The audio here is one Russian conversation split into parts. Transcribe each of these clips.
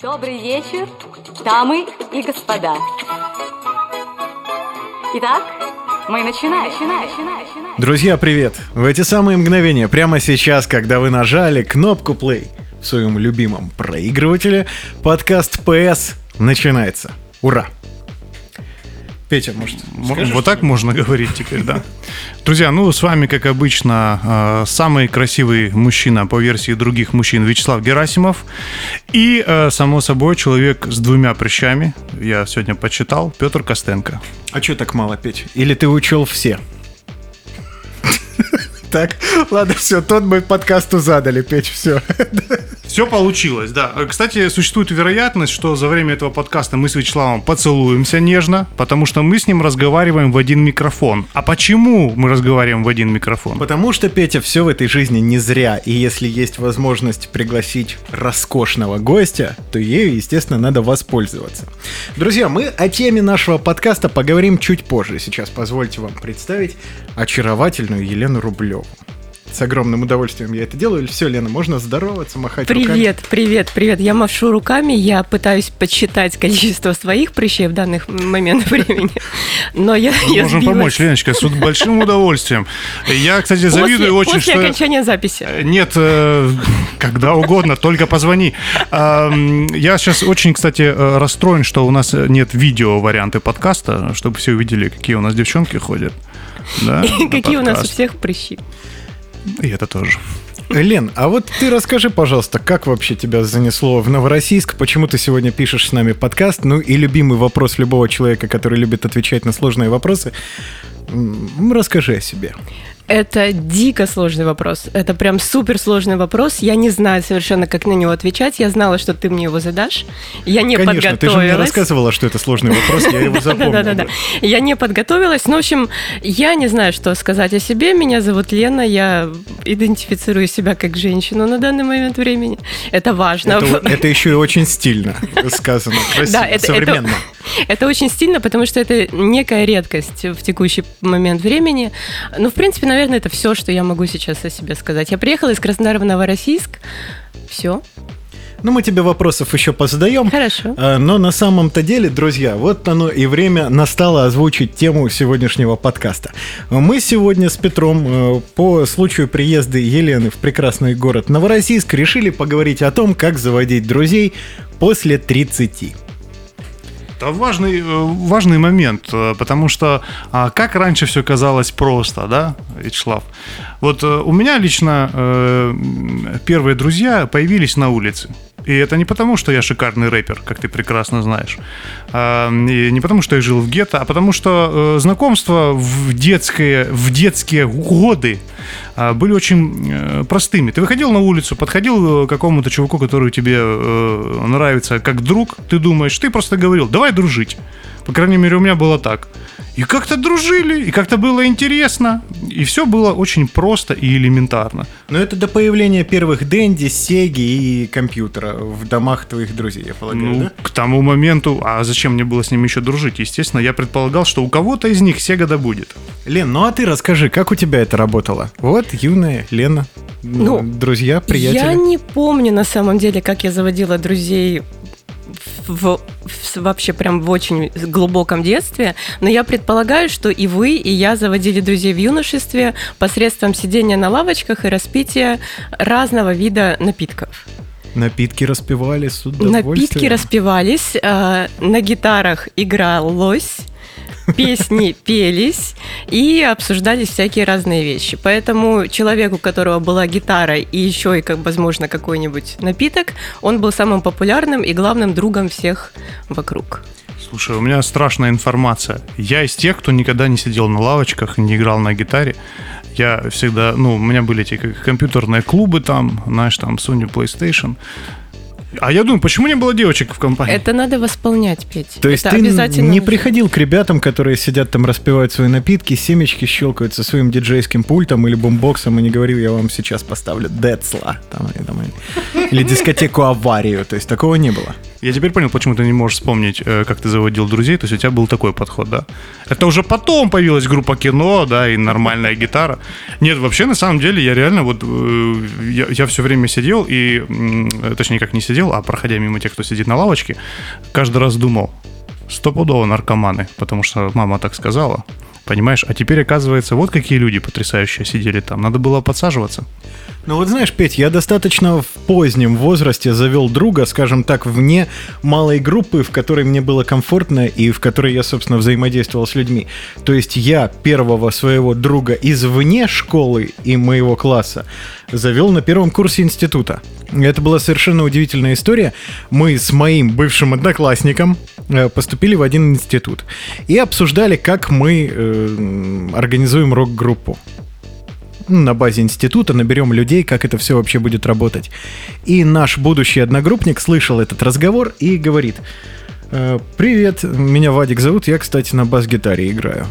Добрый вечер, дамы и господа. Итак, мы начинаем. начинаем, начинаем. Друзья, привет! В эти самые мгновения, прямо сейчас, когда вы нажали кнопку play в своем любимом проигрывателе, подкаст PS начинается. Ура! Петя, может, скажешь, вот так можно говорить теперь, да. Друзья, ну с вами, как обычно, э, самый красивый мужчина по версии других мужчин Вячеслав Герасимов и, э, само собой, человек с двумя прыщами, я сегодня почитал, Петр Костенко. А что так мало, Петь? Или ты учел все? Так, ладно, все, тот мы подкасту задали, Петь, все. Все получилось, да. Кстати, существует вероятность, что за время этого подкаста мы с Вячеславом поцелуемся нежно, потому что мы с ним разговариваем в один микрофон. А почему мы разговариваем в один микрофон? Потому что, Петя, все в этой жизни не зря, и если есть возможность пригласить роскошного гостя, то ею, естественно, надо воспользоваться. Друзья, мы о теме нашего подкаста поговорим чуть позже. Сейчас позвольте вам представить очаровательную Елену Рублеву. С огромным удовольствием я это делаю. Все, Лена, можно здороваться, махать Привет, руками? привет, привет. Я машу руками, я пытаюсь подсчитать количество своих прыщей в данный момент времени. Но я, я Можем сбилась. помочь, Леночка, с большим удовольствием. Я, кстати, завидую после, очень, после что... окончания записи. Нет, э, когда угодно, только позвони. Я сейчас очень, кстати, э, расстроен, что у нас нет видео варианты подкаста, чтобы все увидели, какие у нас девчонки ходят. Да, на Какие у нас у подкаст. всех прыщи. И это тоже. Лен, а вот ты расскажи, пожалуйста, как вообще тебя занесло в Новороссийск? Почему ты сегодня пишешь с нами подкаст? Ну и любимый вопрос любого человека, который любит отвечать на сложные вопросы. Расскажи о себе. Это дико сложный вопрос. Это прям супер сложный вопрос. Я не знаю совершенно, как на него отвечать. Я знала, что ты мне его задашь. Я не Конечно, ты же мне подготовилась. рассказывала, что это сложный вопрос, я его запомнил. Да-да-да. Я не подготовилась. Ну, в общем, я не знаю, что сказать о себе. Меня зовут Лена. Я идентифицирую себя как женщину на данный момент времени. Это важно. Это, это еще и очень стильно сказано, красиво, Да, это- современно. Это очень стильно, потому что это некая редкость в текущий момент времени. Ну, в принципе, наверное, это все, что я могу сейчас о себе сказать. Я приехала из Краснодара в Новороссийск. Все. Ну, мы тебе вопросов еще позадаем. Хорошо. А, Но на самом-то деле, друзья, вот оно и время настало озвучить тему сегодняшнего подкаста. Мы сегодня с Петром э, по случаю приезда Елены в прекрасный город Новороссийск решили поговорить о том, как заводить друзей после 30. Это важный, э, важный момент, э, потому что а, как раньше все казалось просто, да, Вячеслав? Вот э, у меня лично первые друзья появились на улице. И это не потому, что я шикарный рэпер, как ты прекрасно знаешь. А, и не потому, что я жил в гетто, а потому что э, знакомства в детские, в детские годы а, были очень э, простыми. Ты выходил на улицу, подходил э, к какому-то чуваку, который тебе нравится как друг, ты думаешь, ты просто говорил, давай дружить. По крайней мере, у меня было так. И как-то дружили, и как-то было интересно. И все было очень просто и элементарно. Но это до появления первых Дэнди, Сеги и компьютера в домах твоих друзей, я полагаю, Ну, да? к тому моменту, а зачем мне было с ними еще дружить? Естественно, я предполагал, что у кого-то из них Сега да будет. Лен, ну а ты расскажи, как у тебя это работало? Вот, юная Лена, Ну, друзья, приятели. Я не помню на самом деле, как я заводила друзей в, в- вообще прям в очень глубоком детстве, но я предполагаю, что и вы, и я заводили друзей в юношестве посредством сидения на лавочках и распития разного вида напитков. Напитки распивали с удовольствием. Напитки распивались, э, на гитарах игралось, песни пелись и обсуждались всякие разные вещи. Поэтому человек, у которого была гитара и еще и, как, возможно, какой-нибудь напиток, он был самым популярным и главным другом всех вокруг. Слушай, у меня страшная информация. Я из тех, кто никогда не сидел на лавочках, не играл на гитаре. Я всегда, ну, у меня были эти компьютерные клубы там, знаешь, там Sony PlayStation. А я думаю, почему не было девочек в компании? Это надо восполнять, Петь. То есть Это ты обязательно не нужно. приходил к ребятам, которые сидят там, распивают свои напитки, семечки щелкают со своим диджейским пультом или бумбоксом и не говорил, я вам сейчас поставлю Децла там, и там, или дискотеку аварию. То есть такого не было. Я теперь понял, почему ты не можешь вспомнить, э, как ты заводил друзей. То есть у тебя был такой подход, да? Это уже потом появилась группа кино, да, и нормальная гитара. Нет, вообще, на самом деле, я реально вот... э, Я, я все время сидел и... Точнее, как не сидел, а проходя мимо тех, кто сидит на лавочке, каждый раз думал, стопудово наркоманы, потому что мама так сказала. Понимаешь? А теперь, оказывается, вот какие люди потрясающие сидели там. Надо было подсаживаться. Ну вот знаешь, Петь, я достаточно в позднем возрасте завел друга, скажем так, вне малой группы, в которой мне было комфортно и в которой я, собственно, взаимодействовал с людьми. То есть я первого своего друга извне школы и моего класса завел на первом курсе института. Это была совершенно удивительная история. Мы с моим бывшим одноклассником э, поступили в один институт и обсуждали, как мы э, организуем рок-группу ну, на базе института, наберем людей, как это все вообще будет работать. И наш будущий одногруппник слышал этот разговор и говорит, «Э, привет, меня Вадик зовут, я, кстати, на бас-гитаре играю.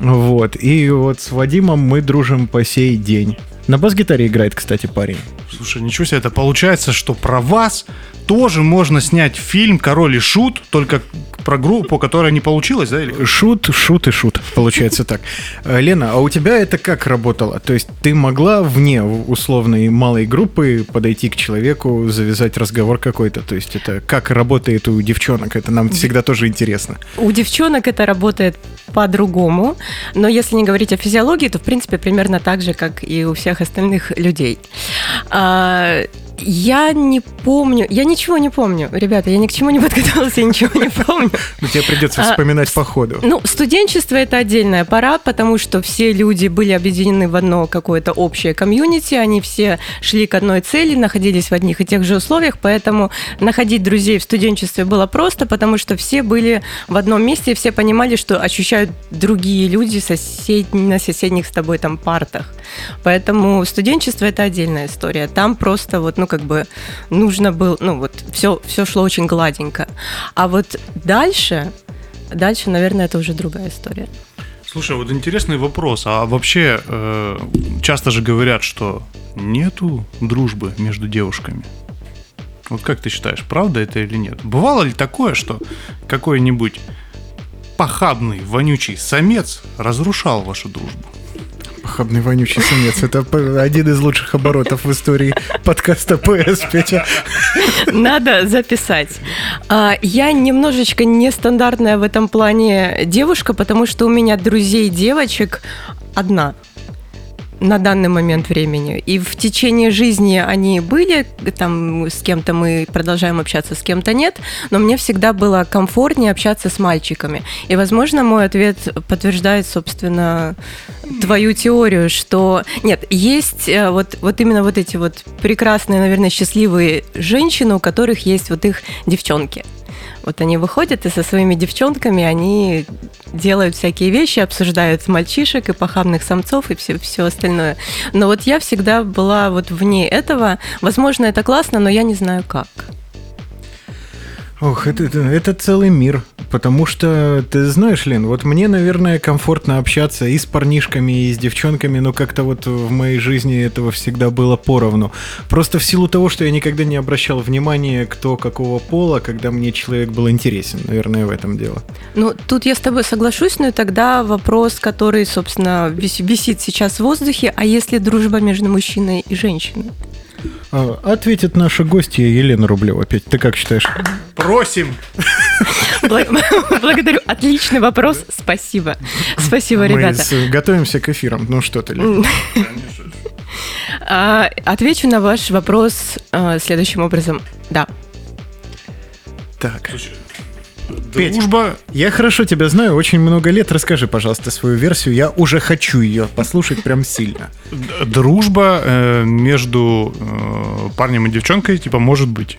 Вот, и вот с Вадимом мы дружим по сей день. На бас-гитаре играет, кстати, парень. Слушай, ничего себе, это получается, что про вас тоже можно снять фильм «Король и Шут», только про группу, которая не получилась, да? Или... Шут, шут и шут, получается так. Э, Лена, а у тебя это как работало? То есть ты могла вне условной малой группы подойти к человеку, завязать разговор какой-то? То есть это как работает у девчонок? Это нам всегда тоже интересно. У девчонок это работает по-другому, но если не говорить о физиологии, то в принципе примерно так же, как и у всех остальных людей. А, я не помню, я ничего не помню, ребята, я ни к чему не подготовилась, я ничего не помню. Но тебе придется А, вспоминать по ходу. Ну, студенчество это отдельная пора, потому что все люди были объединены в одно какое-то общее комьюнити, они все шли к одной цели, находились в одних и тех же условиях, поэтому находить друзей в студенчестве было просто, потому что все были в одном месте, и все понимали, что ощущают другие люди сосед... на соседних с тобой там партах. Поэтому студенчество это отдельная история. Там просто вот, ну, как бы нужно было, ну, вот все, все шло очень гладенько. А вот дальше, дальше, наверное, это уже другая история. Слушай, вот интересный вопрос. А вообще, э, часто же говорят, что нету дружбы между девушками. Вот как ты считаешь, правда это или нет? Бывало ли такое, что какой-нибудь похабный, вонючий самец разрушал вашу дружбу? Похабный вонючий самец. Это один из лучших оборотов в истории подкаста ПС, Петя. Надо записать. А, Я немножечко нестандартная в этом плане девушка, потому что у меня друзей девочек одна на данный момент времени. И в течение жизни они были, там с кем-то мы продолжаем общаться, с кем-то нет, но мне всегда было комфортнее общаться с мальчиками. И, возможно, мой ответ подтверждает, собственно, твою теорию, что нет, есть э, вот, вот именно вот эти вот прекрасные, наверное, счастливые женщины, у которых есть вот их девчонки. Вот они выходят и со своими девчонками они делают всякие вещи, обсуждают мальчишек и похабных самцов и все, все остальное. Но вот я всегда была вот вне этого. Возможно, это классно, но я не знаю как. Ох, это, это, целый мир. Потому что, ты знаешь, Лен, вот мне, наверное, комфортно общаться и с парнишками, и с девчонками, но как-то вот в моей жизни этого всегда было поровну. Просто в силу того, что я никогда не обращал внимания, кто какого пола, когда мне человек был интересен. Наверное, в этом дело. Ну, тут я с тобой соглашусь, но тогда вопрос, который, собственно, вис- висит сейчас в воздухе, а если дружба между мужчиной и женщиной? А, Ответит наша гостья Елена Рублева. Петь, ты как считаешь? Просим! Бла- Благодарю. Отличный вопрос. Спасибо. Спасибо, Мы ребята. готовимся к эфирам. Ну что ты, Лен? А, Отвечу на ваш вопрос а, следующим образом. Да. Так. Петь. Дружба Я хорошо тебя знаю, очень много лет. Расскажи, пожалуйста, свою версию. Я уже хочу ее послушать прям сильно. Дружба э, между э, парнем и девчонкой, типа, может быть.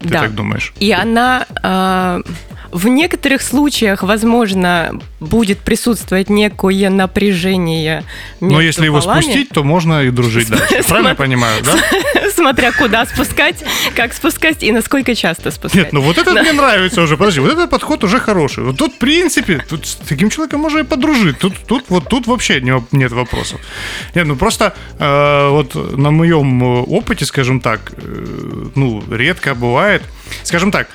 Ты да. так думаешь? И она а, в некоторых случаях, возможно, будет присутствовать некое напряжение между Но если его полами. спустить, то можно и дружить дальше. Правильно я понимаю, да? Смотря куда спускать, как спускать и насколько часто спускать. Нет, ну вот это мне нравится уже. Подожди, вот этот подход уже хороший. Вот тут, в принципе, тут с таким человеком можно и подружить. Тут, тут, вот тут вообще не- нет вопросов. Нет, ну просто э, вот на моем э, опыте, скажем так, э, ну, редко бывает. Скажем так,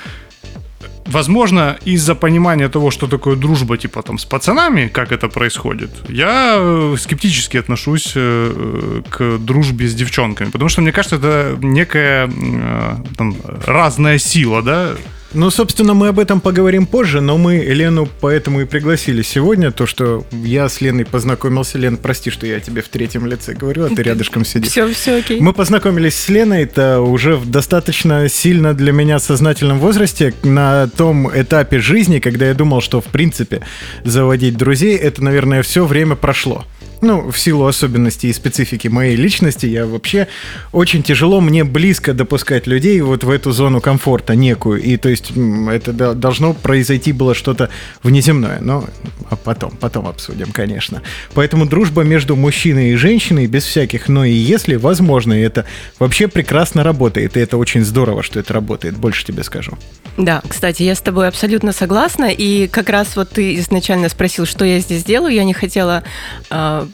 возможно, из-за понимания того, что такое дружба, типа там с пацанами, как это происходит, я э, скептически отношусь э, к дружбе с девчонками, потому что мне кажется, это некая э, там, разная сила, да, Ну, собственно, мы об этом поговорим позже, но мы Лену поэтому и пригласили сегодня, то, что я с Леной познакомился. Лен, прости, что я тебе в третьем лице говорю, а ты рядышком сидишь. Все, все окей. Мы познакомились с Леной, это уже в достаточно сильно для меня сознательном возрасте, на том этапе жизни, когда я думал, что, в принципе, заводить друзей, это, наверное, все время прошло. Ну, в силу особенностей и специфики моей личности, я вообще очень тяжело мне близко допускать людей вот в эту зону комфорта некую. И то есть это до- должно произойти было что-то внеземное. Но а потом, потом обсудим, конечно. Поэтому дружба между мужчиной и женщиной без всяких «но» и «если» возможно. И это вообще прекрасно работает. И это очень здорово, что это работает. Больше тебе скажу. Да, кстати, я с тобой абсолютно согласна. И как раз вот ты изначально спросил, что я здесь делаю. Я не хотела а,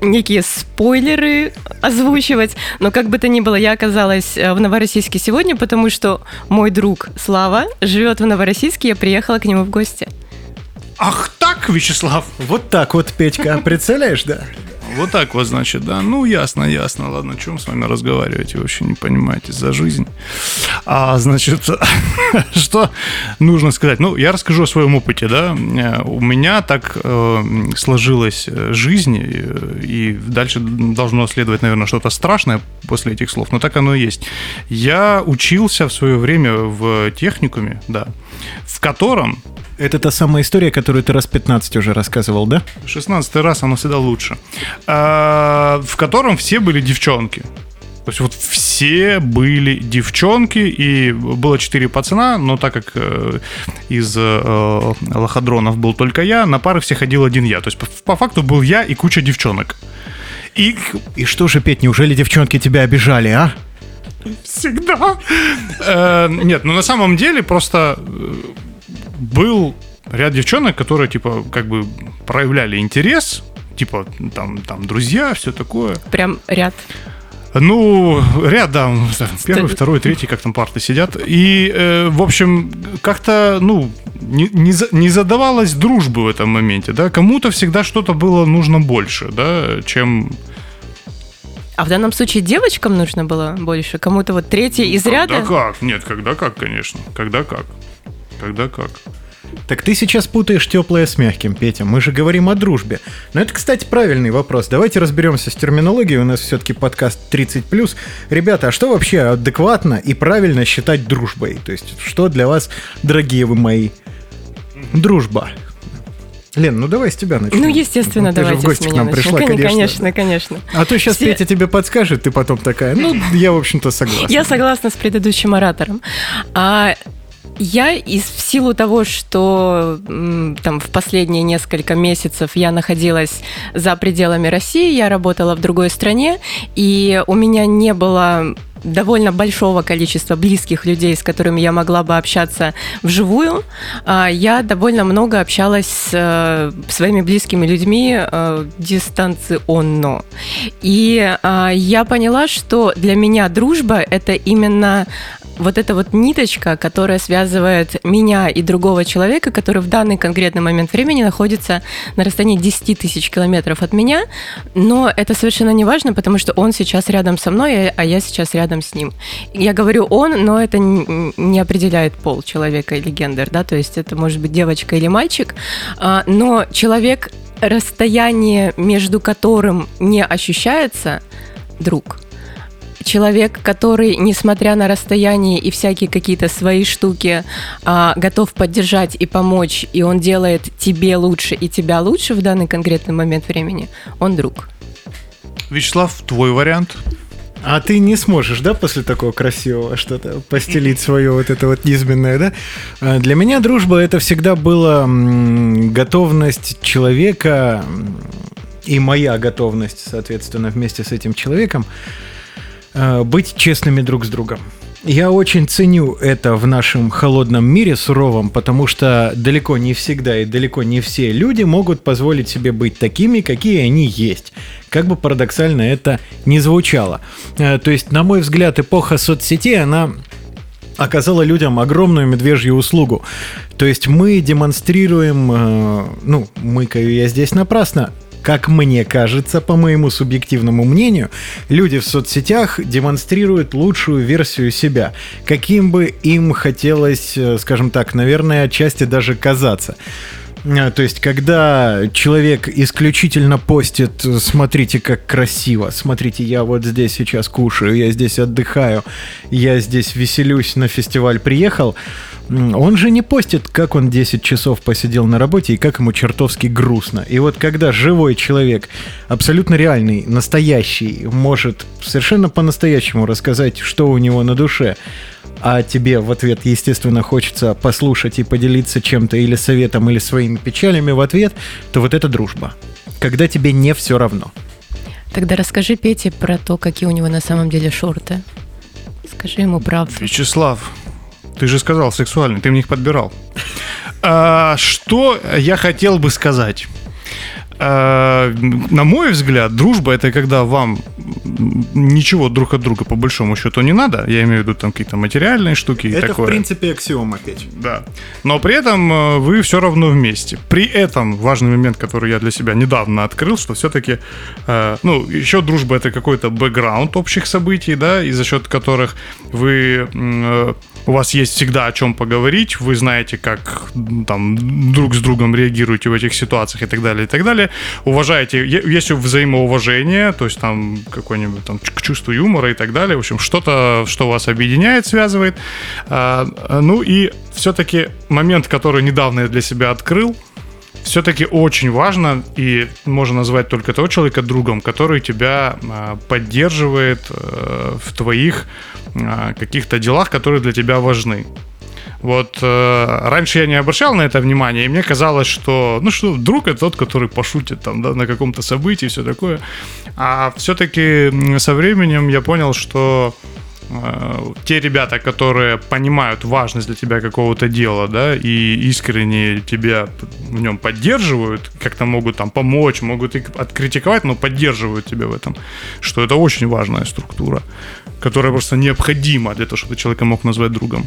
некие спойлеры озвучивать. Но как бы то ни было, я оказалась э, в Новороссийске сегодня, потому что мой друг Слава живет в Новороссийске. Я приехала к нему в гости. Ах так, Вячеслав? Вот так вот, Петька, представляешь, да? Вот так вот, значит, да. Ну, ясно, ясно. Ладно, о чем с вами разговаривать? Вы вообще не понимаете за жизнь. А, значит, что нужно сказать? Ну, я расскажу о своем опыте, да. У меня так э, сложилась жизнь, э, и дальше должно следовать, наверное, что-то страшное после этих слов, но так оно и есть. Я учился в свое время в техникуме, да, в котором Это та самая история, которую ты раз 15 уже рассказывал, да? 16 раз оно всегда лучше. А, В котором все были девчонки. То есть вот все были девчонки, и было четыре пацана, но так как э, из э, лоходронов был только я, на пары все ходил один я. То есть по, по факту был я и куча девчонок. И И что же, Петь, неужели девчонки тебя обижали, а? Всегда. Э, Нет, ну на самом деле просто э, был ряд девчонок, которые типа как бы проявляли интерес, типа там, там друзья, все такое. Прям ряд. Ну, рядом, первый, второй, третий, как там парты сидят. И, э, в общем, как-то, ну, не, не, за- не задавалась дружбы в этом моменте, да. Кому-то всегда что-то было нужно больше, да, чем... А в данном случае девочкам нужно было больше, кому-то вот третий из ряда. Когда как? Нет, когда как, конечно. Когда как. Когда как. Так ты сейчас путаешь теплое с мягким, Петя. Мы же говорим о дружбе. Но это, кстати, правильный вопрос. Давайте разберемся с терминологией. У нас все-таки подкаст 30+. Ребята, а что вообще адекватно и правильно считать дружбой? То есть, что для вас, дорогие вы мои, дружба? Лен, ну давай с тебя начнем. Ну, естественно, ты давайте же в гости к нам пришла, начнем. конечно. Конечно, конечно. А то сейчас Все- Петя тебе подскажет, ты потом такая, ну, я, в общем-то, согласна. Я согласна с предыдущим оратором. А я из в силу того, что там в последние несколько месяцев я находилась за пределами России, я работала в другой стране, и у меня не было довольно большого количества близких людей, с которыми я могла бы общаться вживую. А, Я довольно много общалась с э, своими близкими людьми э, дистанционно. И а, я поняла, что для меня дружба это именно вот эта вот ниточка, которая связывает меня и другого человека, который в данный конкретный момент времени находится на расстоянии 10 тысяч километров от меня, но это совершенно не важно, потому что он сейчас рядом со мной, а я сейчас рядом с ним. Я говорю он, но это не определяет пол человека или гендер, да, то есть это может быть девочка или мальчик, а, но человек, расстояние между которым не ощущается, друг – человек, который, несмотря на расстояние и всякие какие-то свои штуки, а, готов поддержать и помочь, и он делает тебе лучше и тебя лучше в данный конкретный момент времени, он друг. Вячеслав, твой вариант? А ты не сможешь, да, после такого красивого что-то постелить свое вот это вот низменное, да? А Для меня дружба это всегда была готовность человека и моя готовность, соответственно, вместе с этим человеком быть честными друг с другом. Я очень ценю это в нашем холодном мире суровом, потому что далеко не всегда и далеко не все люди могут позволить себе быть такими, какие они есть. Как бы парадоксально это ни звучало. Э, То есть, на мой взгляд, эпоха соцсетей, она оказала людям огромную медвежью услугу. То есть мы демонстрируем, э, ну, мыкаю я здесь напрасно, как мне кажется, по моему субъективному мнению, люди в соцсетях демонстрируют лучшую версию себя, каким бы им хотелось, э, скажем так, наверное, отчасти даже казаться. А, То есть, когда человек исключительно постит, смотрите, как красиво, смотрите, я вот здесь сейчас кушаю, я здесь отдыхаю, я здесь веселюсь, на фестиваль приехал, он же не постит, как он 10 часов посидел на работе и как ему чертовски грустно. И вот когда живой человек, абсолютно реальный, настоящий, может совершенно по-настоящему рассказать, что у него на душе, а тебе в ответ, естественно, хочется послушать и поделиться чем-то или советом, или своими печалями в ответ, то вот это дружба. Когда тебе не все равно. Тогда расскажи Пете про то, какие у него на самом деле шорты. Скажи ему правду. Вячеслав, ты же сказал сексуальный, ты мне их подбирал. А, что я хотел бы сказать? А, на мой взгляд, дружба это когда вам ничего друг от друга по большому счету не надо. Я имею в виду там какие-то материальные штуки и это, такое. в принципе, аксиома, Петь. Да. Но при этом э, вы все равно вместе. При этом важный момент, который я для себя недавно открыл, что все-таки, э, ну, еще дружба это какой-то бэкграунд общих событий, да, и за счет которых вы э, у вас есть всегда о чем поговорить, вы знаете, как там друг с другом реагируете в этих ситуациях и так далее, и так далее. Уважаете, е- есть взаимоуважение, то есть там какое-нибудь там к чувству юмора и так далее. В общем, что-то, что вас объединяет, связывает. А, ну и все-таки момент, который недавно я для себя открыл, все-таки очень важно, и можно назвать только того человека другом, который тебя а, поддерживает э, в твоих а, каких-то делах, которые для тебя важны. Вот э, раньше я не обращал на это внимание, и мне казалось, что, ну что, друг это тот, который пошутит там, да, на каком-то событии, все такое. А все-таки со временем я понял, что э, те ребята, которые понимают важность для тебя какого-то дела, да, и искренне тебя в нем поддерживают, как-то могут там помочь, могут и откритиковать, но поддерживают тебя в этом, что это очень важная структура, которая просто необходима для того, чтобы человека мог назвать другом.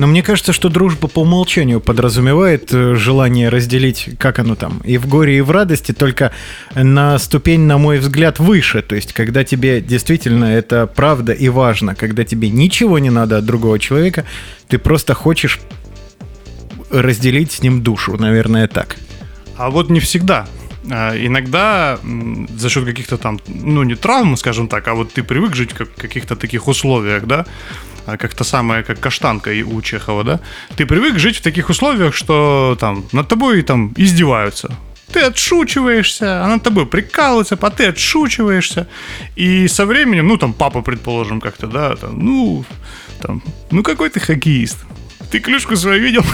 Но мне кажется, что дружба по умолчанию подразумевает э, желание разделить, как оно там, и в горе, и в радости, только на ступень, на мой взгляд, выше. То есть, когда тебе действительно это правда и важно, когда тебе ничего не надо от другого человека, ты просто хочешь разделить с ним душу, наверное, так. А вот не всегда. А, Иногда за счет каких-то там, ну не травм, скажем так, а вот ты привык жить в каких-то таких условиях, да, как то самое, как каштанка у Чехова, да, ты привык жить в таких условиях, что там над тобой там издеваются. Ты отшучиваешься, а над тобой прикалываются, а ты отшучиваешься. И со временем, ну там папа, предположим, как-то, да, там, ну, там, ну какой ты хоккеист. Ты клюшку свою видел?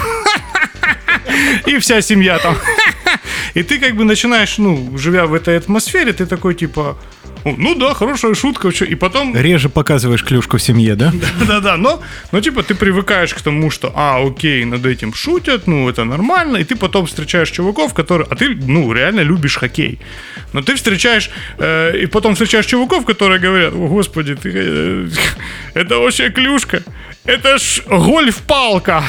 И вся семья там. И ты как бы начинаешь, ну, живя в этой атмосфере, ты такой типа, «О, ну да, хорошая шутка, чё». и потом, Реже показываешь клюшку в семье, да? да-да, но, но типа ты привыкаешь к тому, что, а, окей, над этим шутят, ну, это нормально, и ты потом встречаешь чуваков, которые, а ты, ну, реально любишь хоккей, но ты встречаешь, э, и потом встречаешь чуваков, которые говорят, о, господи, ты, э, это вообще клюшка, это ж гольф-палка.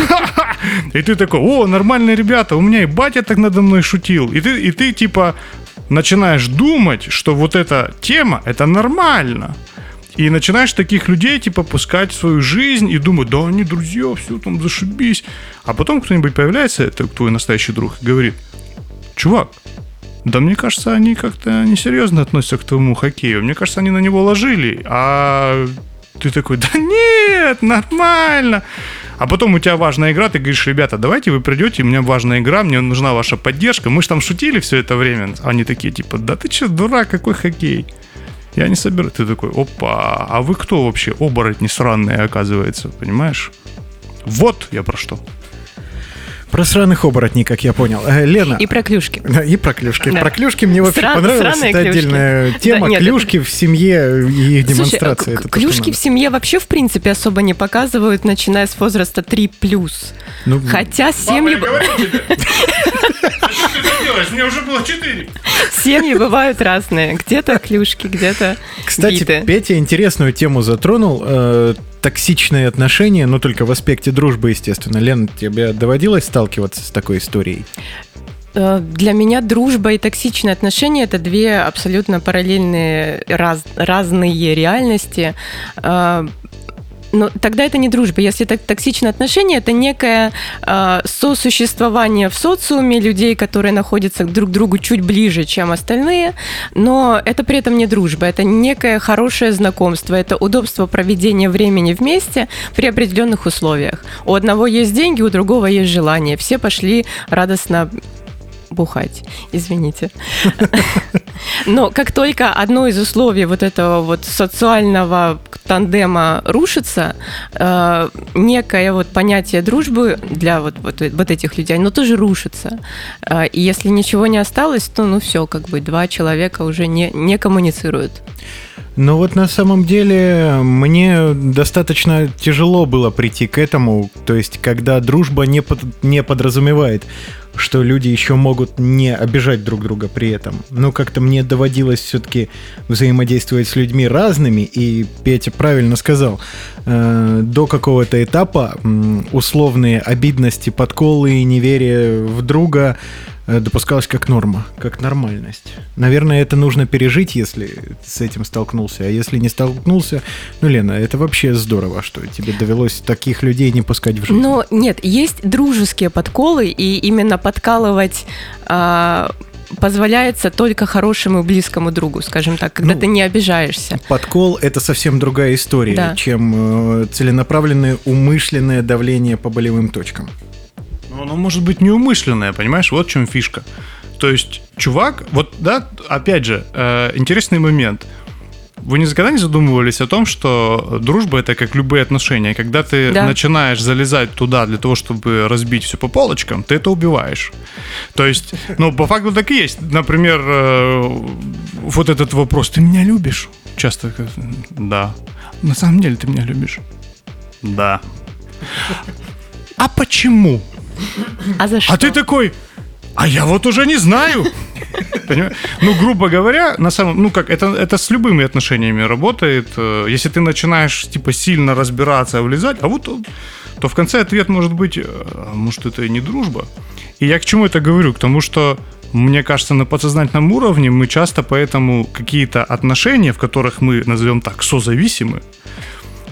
И ты такой, о, нормальные ребята, у меня и батя так надо мной шутил. И ты, и ты типа начинаешь думать, что вот эта тема, это нормально. И начинаешь таких людей, типа, пускать в свою жизнь и думать, да они друзья, все там зашибись. А потом кто-нибудь появляется, это твой настоящий друг, и говорит, чувак, да мне кажется, они как-то несерьезно относятся к твоему хоккею. Мне кажется, они на него ложили, а ты такой, да нет, нормально. А потом у тебя важная игра, ты говоришь, ребята, давайте вы придете, у меня важная игра, мне нужна ваша поддержка. Мы же там шутили все это время. Они такие, типа, да ты че, дурак, какой хоккей? Я не собираю. Ты такой, опа, а вы кто вообще? Оборотни сраные, оказывается, понимаешь? Вот я про что. Про сраных оборотней, как я понял. Э, Лена. И про клюшки. Да, И про клюшки. Да. Про клюшки мне вообще Сра- понравилось. Это клюшки. отдельная Да, тема. нет, клюшки в семье и их Слушай, демонстрация. Это что клюшки в семье вообще, в принципе, особо не показывают, начиная с возраста 3+. Ну, Хотя семьи, б- тебе. Что ты делаешь? Мне уже было 4. семьи бывают разные. Где-то клюшки, где-то Кстати, биты. Петя интересную тему затронул. Э, токсичные отношения, но только в аспекте дружбы, естественно. Лен, тебе доводилось сталкиваться с такой историей? Э, Для меня дружба и токсичные отношения это две абсолютно параллельные раз, разные реальности. Но тогда это не дружба. Если так токсичные отношения, это некое э, сосуществование в социуме людей, которые находятся друг к другу чуть ближе, чем остальные, но это при этом не дружба, это некое хорошее знакомство, это удобство проведения времени вместе при определенных условиях. У одного есть деньги, у другого есть желание. Все пошли радостно бухать, извините. Но как только одно из условий вот этого вот социального тандема рушится, э, некое вот понятие дружбы для вот, вот, вот этих людей, оно тоже рушится. Э, и если ничего не осталось, то ну все, как бы два человека уже не, не коммуницируют. Ну вот на самом деле мне достаточно тяжело было прийти к этому, то есть когда дружба не, под, не подразумевает, что люди еще могут не обижать друг друга при этом. Ну как-то мне доводилось все-таки взаимодействовать с людьми разными, и Петя правильно сказал, э, до какого-то этапа условные обидности, подколы и неверие в друга допускалось как норма, как нормальность. Наверное, это нужно пережить, если с этим столкнулся. А если не столкнулся, ну, Лена, это вообще здорово, что тебе довелось таких людей не пускать в жизнь. Но нет, есть дружеские подколы, и именно подкалывать а, позволяется только хорошему и близкому другу, скажем так, когда Ну, ты не обижаешься. Подкол это совсем другая история, Да. чем э, целенаправленное умышленное давление по болевым точкам. Ну, оно может быть неумышленное, понимаешь? Вот в чем фишка. То есть, чувак, вот, да, опять же, э, интересный момент. Вы никогда не задумывались о том, что дружба это как любые отношения. Когда ты Да. начинаешь залезать туда для того, чтобы разбить все по полочкам, ты это убиваешь. То есть, ну, по факту так и есть. Например, э, вот этот вопрос: ты меня любишь? Часто, как, да. На самом деле ты меня любишь? Да. А почему? А за что? А ты такой, а я вот уже не знаю. Ну, грубо говоря, на самом, ну как, это, это с любыми отношениями работает. Э, Если ты начинаешь, типа, сильно разбираться, влезать, а вот, то, в конце ответ может быть, э, может, это и не дружба. И я к чему это говорю? К тому, что мне кажется, на подсознательном уровне мы часто поэтому какие-то отношения, в которых мы, назовем так, созависимы,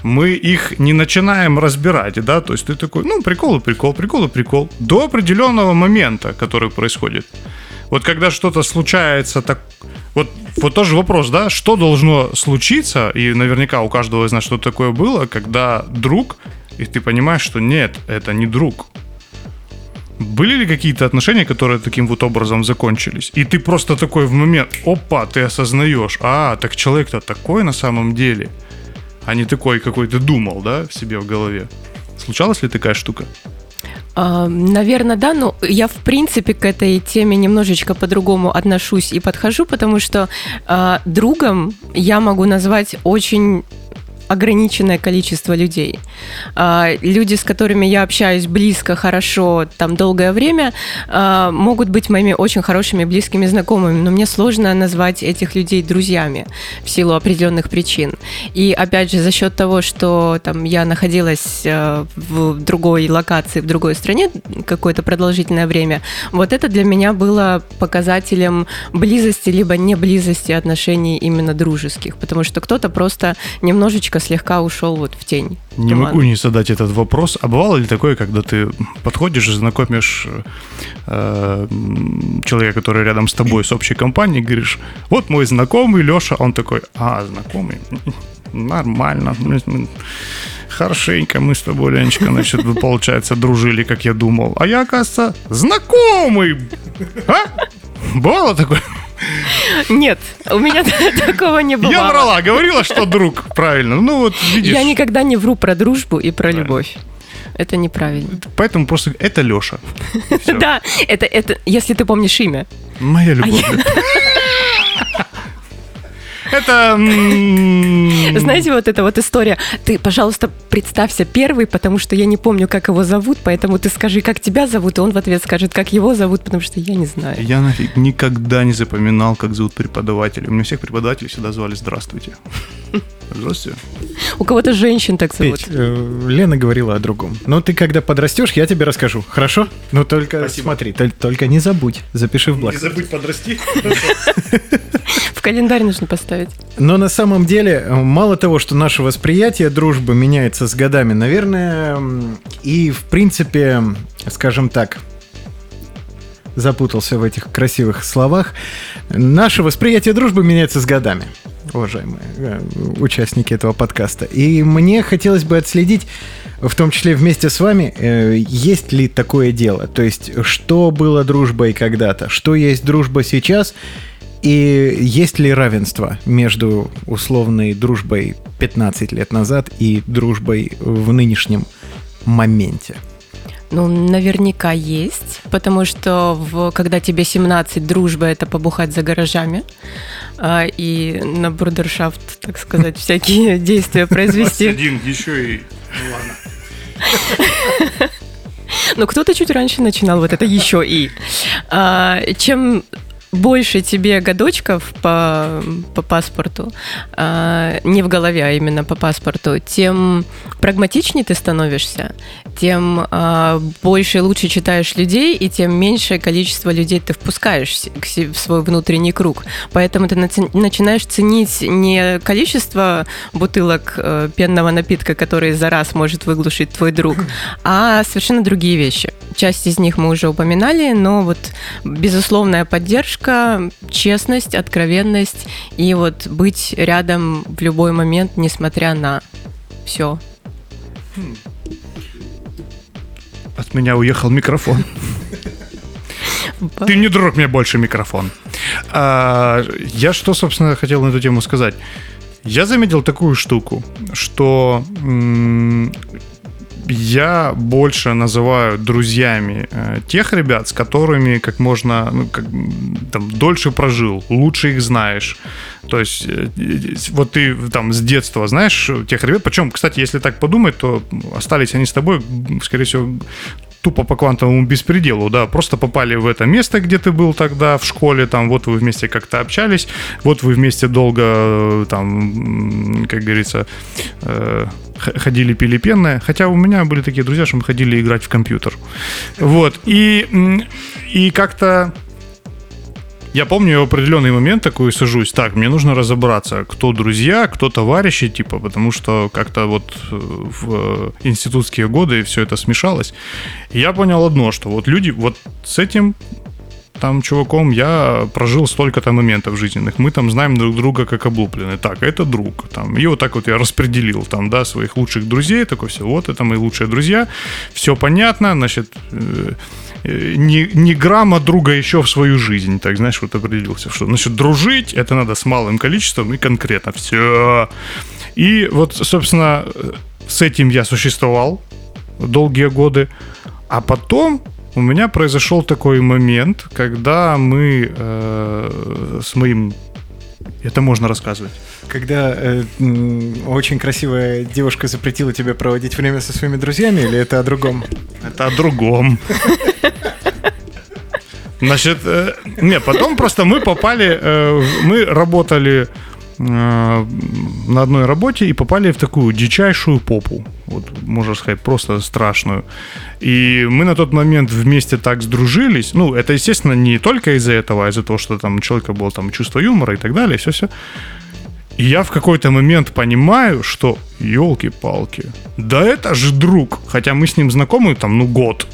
мы их не начинаем разбирать, да, то есть ты такой, ну, прикол прикол, прикол прикол, до определенного момента, который происходит. Вот когда что-то случается так, вот, вот тоже вопрос, да, что должно случиться, и наверняка у каждого из нас что-то такое было, когда друг, и ты понимаешь, что нет, это не друг. Были ли какие-то отношения, которые таким вот образом закончились? И ты просто такой в момент, опа, ты осознаешь, а, так человек-то такой на самом деле, а не такой, какой ты думал, да, в себе в голове. Случалась ли такая штука? Наверное, да, но я в принципе к этой теме немножечко по-другому отношусь и подхожу, потому что э, другом я могу назвать очень ограниченное количество людей. А, Люди, с которыми я общаюсь близко, хорошо, там долгое время, а, могут быть моими очень хорошими близкими знакомыми, но мне сложно назвать этих людей друзьями в силу определенных причин. И опять же, за счет того, что там я находилась э, в другой локации, в другой стране какое-то продолжительное время, вот это для меня было показателем близости либо не близости отношений именно дружеских, потому что кто-то просто немножечко слегка ушел вот в тень. Не туман. могу не задать этот вопрос. А бывало ли такое, когда ты подходишь и знакомишь э, человека, который рядом с тобой с общей компанией, говоришь, вот мой знакомый Леша, он такой, а, знакомый, нормально, хорошенько мы с тобой, Ленечка, значит, получается, дружили, как я думал. А я, оказывается, знакомый. А? Бывало такое? Нет, у меня такого не было. Я врала, говорила, что друг, правильно. Ну вот, видишь. Я никогда не вру про дружбу и про любовь. Это неправильно. Поэтому просто это Леша. Да, это, это, если ты помнишь имя. Моя любовь. Это... Знаете, вот эта вот история. Ты, пожалуйста, представься первый, потому что я не помню, как его зовут, поэтому ты скажи, как тебя зовут, и он в ответ скажет, как его зовут, потому что я не знаю. Я нафиг никогда не запоминал, как зовут преподавателей. У меня всех преподавателей всегда звали «Здравствуйте». Здравствуйте. У кого-то женщин так зовут. Петь, э, Лена говорила о другом. Ну, ты когда подрастешь, я тебе расскажу, хорошо? Но только Спасибо. смотри, тол- только не забудь, запиши в блокнот. забудь подрасти. В календарь нужно поставить. Но на самом деле, э, мало того, что наше восприятие дружбы меняется с годами, наверное, и в принципе, скажем так, запутался в этих красивых словах, наше восприятие дружбы меняется с годами, уважаемые э, участники этого подкаста. И мне хотелось бы отследить, в том числе вместе с вами, э, есть ли такое дело. То есть, что было дружбой когда-то, что есть дружба сейчас, и есть ли равенство между условной дружбой 15 лет назад и дружбой в нынешнем моменте? Ну, наверняка есть, потому что в, когда тебе 17, дружба – это побухать за гаражами а, и на брудершафт, так сказать, всякие действия произвести. Один еще и... Ну ладно. Но кто-то чуть раньше начинал вот это еще и. А, чем больше тебе годочков по, по паспорту, а, не в голове, а именно по паспорту, тем прагматичнее ты становишься, тем а, больше и лучше читаешь людей, и тем меньшее количество людей ты впускаешь к в свой внутренний круг. Поэтому ты начинаешь ценить не количество бутылок э, пенного напитка, который за раз может выглушить твой друг, а совершенно другие вещи. Часть из них мы уже упоминали, но вот безусловная поддержка, честность, откровенность и вот быть рядом в любой момент, несмотря на все. От меня уехал микрофон. Ты не друг мне больше микрофон. А, я что, собственно, хотел на эту тему сказать? Я заметил такую штуку, что я больше называю друзьями э, тех ребят, с которыми как можно ну, как, там, дольше прожил, лучше их знаешь. То есть э, э, вот ты там с детства знаешь тех ребят, причем, кстати, если так подумать, то остались они с тобой, скорее всего, тупо по квантовому беспределу, да, просто попали в это место, где ты был тогда в школе, там, вот вы вместе как-то общались, вот вы вместе долго, э, там, как говорится, э, ходили пили пенное, хотя у меня были такие друзья, что мы ходили играть в компьютер, вот, и, и как-то я помню в определенный момент такой сажусь, так, мне нужно разобраться, кто друзья, кто товарищи, типа, потому что как-то вот э, в э, институтские годы все это смешалось. И я понял одно, что вот люди, вот с этим там чуваком я прожил столько-то моментов жизненных. Мы там знаем друг друга как облуплены. Так, это друг. Там, и вот так вот я распределил там, да, своих лучших друзей. Такой все, вот это мои лучшие друзья. Все понятно, значит, э, э, ни, ни грамма друга еще в свою жизнь. Так, знаешь, вот определился, что, значит, дружить это надо с малым количеством и конкретно. Все. И вот, собственно, э, с этим я существовал долгие годы. А потом у меня произошел такой момент, когда мы э, с моим... Это можно рассказывать. Когда э, очень красивая девушка запретила тебе проводить время со своими друзьями, или это о другом? Это о другом. Значит, э, не, потом просто мы попали, э, мы работали на одной работе и попали в такую дичайшую попу. Вот, можно сказать, просто страшную. И мы на тот момент вместе так сдружились. Ну, это, естественно, не только из-за этого, а из-за того, что там у человека было там чувство юмора и так далее, все-все. И я в какой-то момент понимаю, что, елки-палки, да это же друг. Хотя мы с ним знакомы там, ну, год.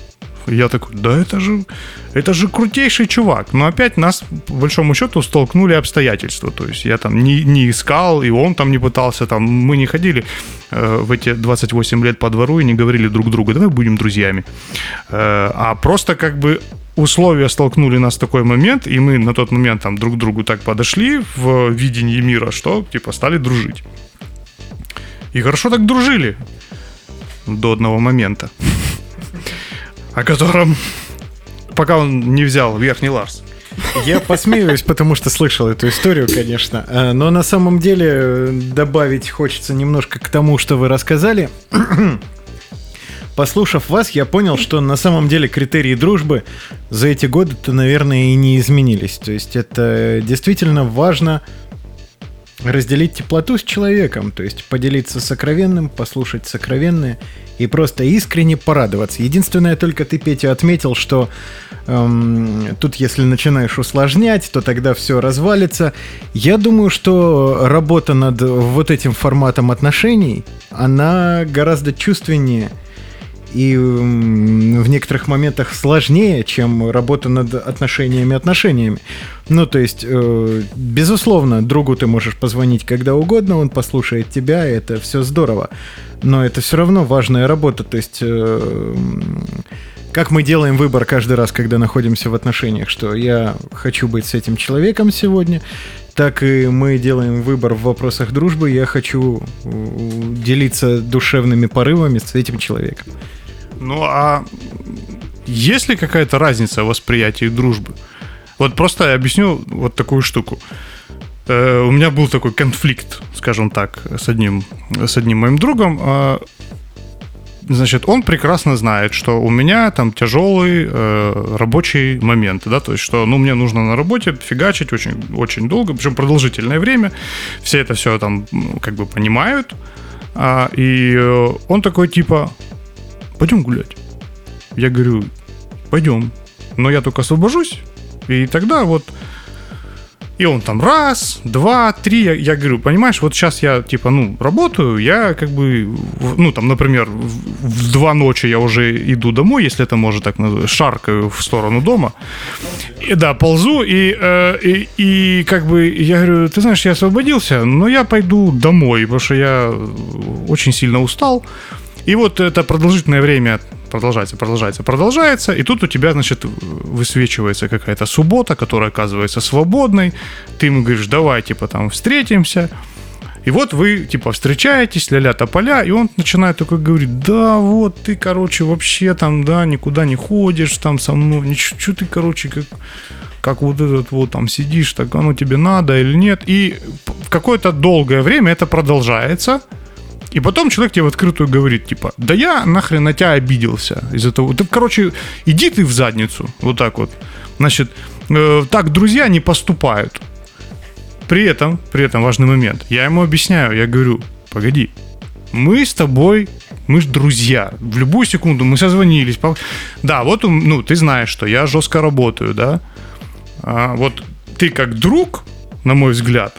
Я такой, да это же, это же крутейший чувак. Но опять нас, по большому счету, столкнули обстоятельства. То есть я там не, не искал, и он там не пытался, там мы не ходили э, в эти 28 лет по двору и не говорили друг другу, давай будем друзьями. Э, а просто как бы условия столкнули нас в такой момент, и мы на тот момент там друг к другу так подошли в видении мира, что типа стали дружить. И хорошо так дружили до одного момента, о котором пока он не взял верхний Ларс. Я посмеиваюсь, потому что слышал эту историю, конечно. Э, Но на самом деле э, добавить хочется немножко к тому, что вы рассказали. Послушав вас, я понял, что на самом деле критерии дружбы за эти годы-то, наверное, и не изменились. То есть это действительно важно разделить теплоту с человеком, то есть поделиться сокровенным, послушать сокровенное и просто искренне порадоваться. Единственное, только ты, Петя, отметил, что эм, тут, если начинаешь усложнять, то тогда все развалится. Я думаю, что работа над вот этим форматом отношений, она гораздо чувственнее и в некоторых моментах сложнее, чем работа над отношениями отношениями. Ну, то есть, э, безусловно, другу ты можешь позвонить когда угодно, он послушает тебя, и это все здорово. Но это все равно важная работа. То есть, э, как мы делаем выбор каждый раз, когда находимся в отношениях, что я хочу быть с этим человеком сегодня, так и мы делаем выбор в вопросах дружбы. Я хочу делиться душевными порывами с этим человеком. Ну а есть ли какая-то разница в восприятии дружбы? Вот просто я объясню вот такую штуку. Э, У меня был такой конфликт, скажем так, с одним, с одним моим другом. А, Значит, он прекрасно знает, что у меня там тяжелый э, рабочий момент, да, то есть, что, ну, мне нужно на работе фигачить очень, очень долго, причем продолжительное время. Все это все там, как бы понимают. А, и э, он такой, типа, пойдем гулять. Я говорю, пойдем. Но я только освобожусь, и тогда вот... И он там раз, два, три. Я, я говорю, понимаешь, вот сейчас я типа, ну, работаю, я как бы, ну, там, например, в, в два ночи я уже иду домой, если это можно так назвать, шаркаю в сторону дома. И, да, ползу, и, э, и, и как бы я говорю, ты знаешь, я освободился, но я пойду домой, потому что я очень сильно устал. И вот это продолжительное время продолжается, продолжается, продолжается, и тут у тебя, значит, высвечивается какая-то суббота, которая оказывается свободной, ты ему говоришь, давай, типа, там, встретимся, и вот вы, типа, встречаетесь, ля-ля тополя, и он начинает такой говорить, да, вот ты, короче, вообще там, да, никуда не ходишь там со мной, ничего, ты, короче, как, как вот этот вот там сидишь, так оно тебе надо или нет. И какое-то долгое время это продолжается, и потом человек тебе в открытую говорит, типа, да я нахрен на тебя обиделся из-за того. Ты, короче, иди ты в задницу, вот так вот. Значит, э, так друзья не поступают. При этом, при этом важный момент. Я ему объясняю, я говорю, погоди, мы с тобой, мы же друзья. В любую секунду мы созвонились. Да, вот, ну, ты знаешь, что я жестко работаю, да. А, вот ты как друг, на мой взгляд,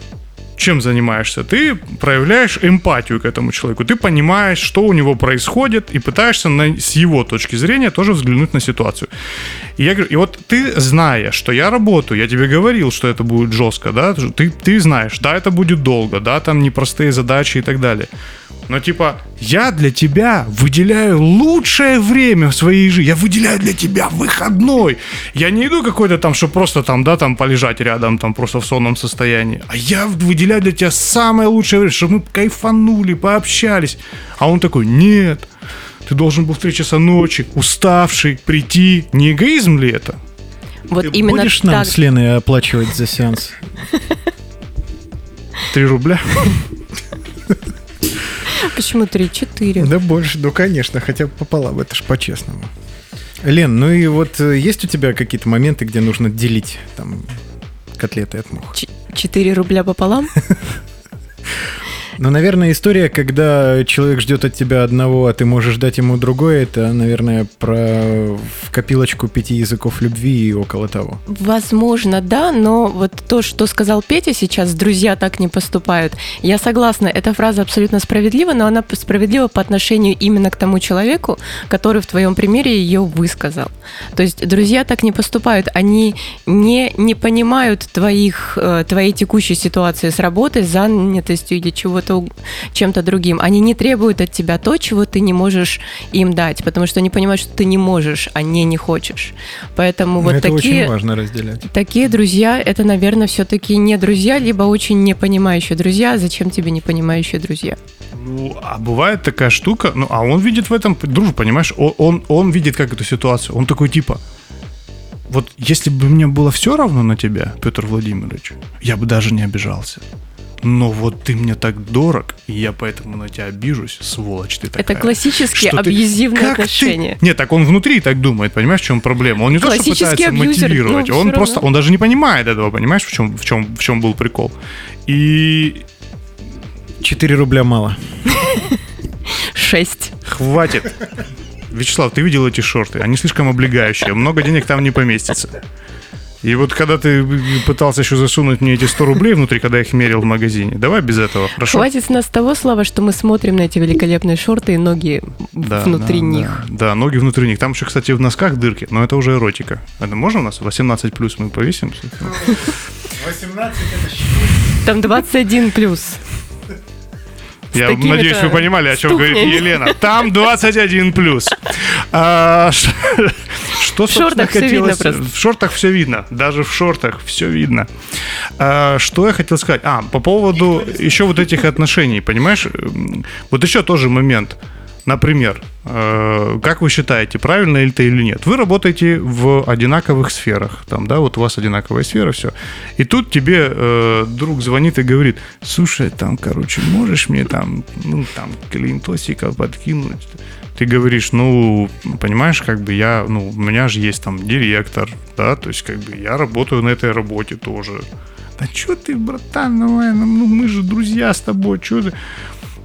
чем занимаешься? Ты проявляешь эмпатию к этому человеку. Ты понимаешь, что у него происходит, и пытаешься на, с его точки зрения тоже взглянуть на ситуацию. И я говорю, и вот ты, зная, что я работаю, я тебе говорил, что это будет жестко, да, ты, ты знаешь, да, это будет долго, да, там непростые задачи и так далее. Но типа, я для тебя выделяю лучшее время в своей жизни. Я выделяю для тебя выходной. Я не иду какой-то там, что просто там, да, там полежать рядом, там просто в сонном состоянии. А я выделяю для тебя самое лучшее время, чтобы мы кайфанули, пообщались. А он такой, нет, ты должен был в 3 часа ночи, уставший, прийти. Не эгоизм ли это? Вот Ты именно будешь нам так. с Леной оплачивать за сеанс? 3 рубля. Почему три-четыре? Да больше, ну конечно, хотя бы пополам, это ж по-честному. Лен, ну и вот э, есть у тебя какие-то моменты, где нужно делить там котлеты от мух? Ч- Четыре рубля пополам? Ну, наверное, история, когда человек ждет от тебя одного, а ты можешь дать ему другое, это, наверное, про в копилочку пяти языков любви и около того. Возможно, да, но вот то, что сказал Петя сейчас, друзья так не поступают, я согласна, эта фраза абсолютно справедлива, но она справедлива по отношению именно к тому человеку, который в твоем примере ее высказал. То есть друзья так не поступают, они не, не понимают твоих, э, твоей текущей ситуации с работой, занятостью или чего-то, чем-то другим. Они не требуют от тебя то, чего ты не можешь им дать, потому что они понимают, что ты не можешь, а не не хочешь. Поэтому Но вот это такие... очень важно разделять. Такие друзья, это, наверное, все-таки не друзья, либо очень непонимающие друзья. А Зачем тебе непонимающие друзья? Ну, а бывает такая штука, ну, а он видит в этом дружбу, понимаешь? Он, он, он видит как эту ситуацию. Он такой типа, вот если бы мне было все равно на тебя, Петр Владимирович, я бы даже не обижался. Но вот ты мне так дорог, и я поэтому на тебя обижусь, сволочь ты такая. Это классические Что ты- абьюзивные как ты- отношения. Нет, так он внутри так думает, понимаешь, в чем проблема? Он не то, что пытается абьюзер, мотивировать, ну, он просто, равно. он даже не понимает этого, понимаешь, в чем, в чем, в чем был прикол. И 4 рубля мало. Шесть. хватит. Вячеслав, ты видел эти шорты? Они слишком облегающие, много денег там не поместится. И вот когда ты пытался еще засунуть мне эти 100 рублей внутри, когда я их мерил в магазине, давай без этого, хорошо? Хватит с нас того, Слава, что мы смотрим на эти великолепные шорты и ноги Да, внутри да, них. Да, да, ноги внутри них. Там еще, кстати, в носках дырки, но это уже эротика. Это можно у нас? 18 плюс мы повесим? 18 Там 21 плюс. Я надеюсь, вы понимали, о чем говорит. Елена. Там 21 плюс. А, Что, собственно, всё видно хотелось... В шортах все видно. Даже в шортах все видно. А, Что я хотел сказать? А, по поводу еще вот этих отношений, понимаешь? М, Вот еще тоже момент. Например, как вы считаете, правильно это или нет? Вы работаете в одинаковых сферах, там, да, вот у вас одинаковая сфера, все. И тут тебе э, друг звонит и говорит, слушай, там, короче, можешь мне там, ну, там, клиентосика подкинуть? Ты говоришь, ну, понимаешь, как бы я, ну, у меня же есть там директор, да, то есть как бы я работаю на этой работе тоже. Да что ты, братан, ну ну, мы же друзья с тобой, что ты?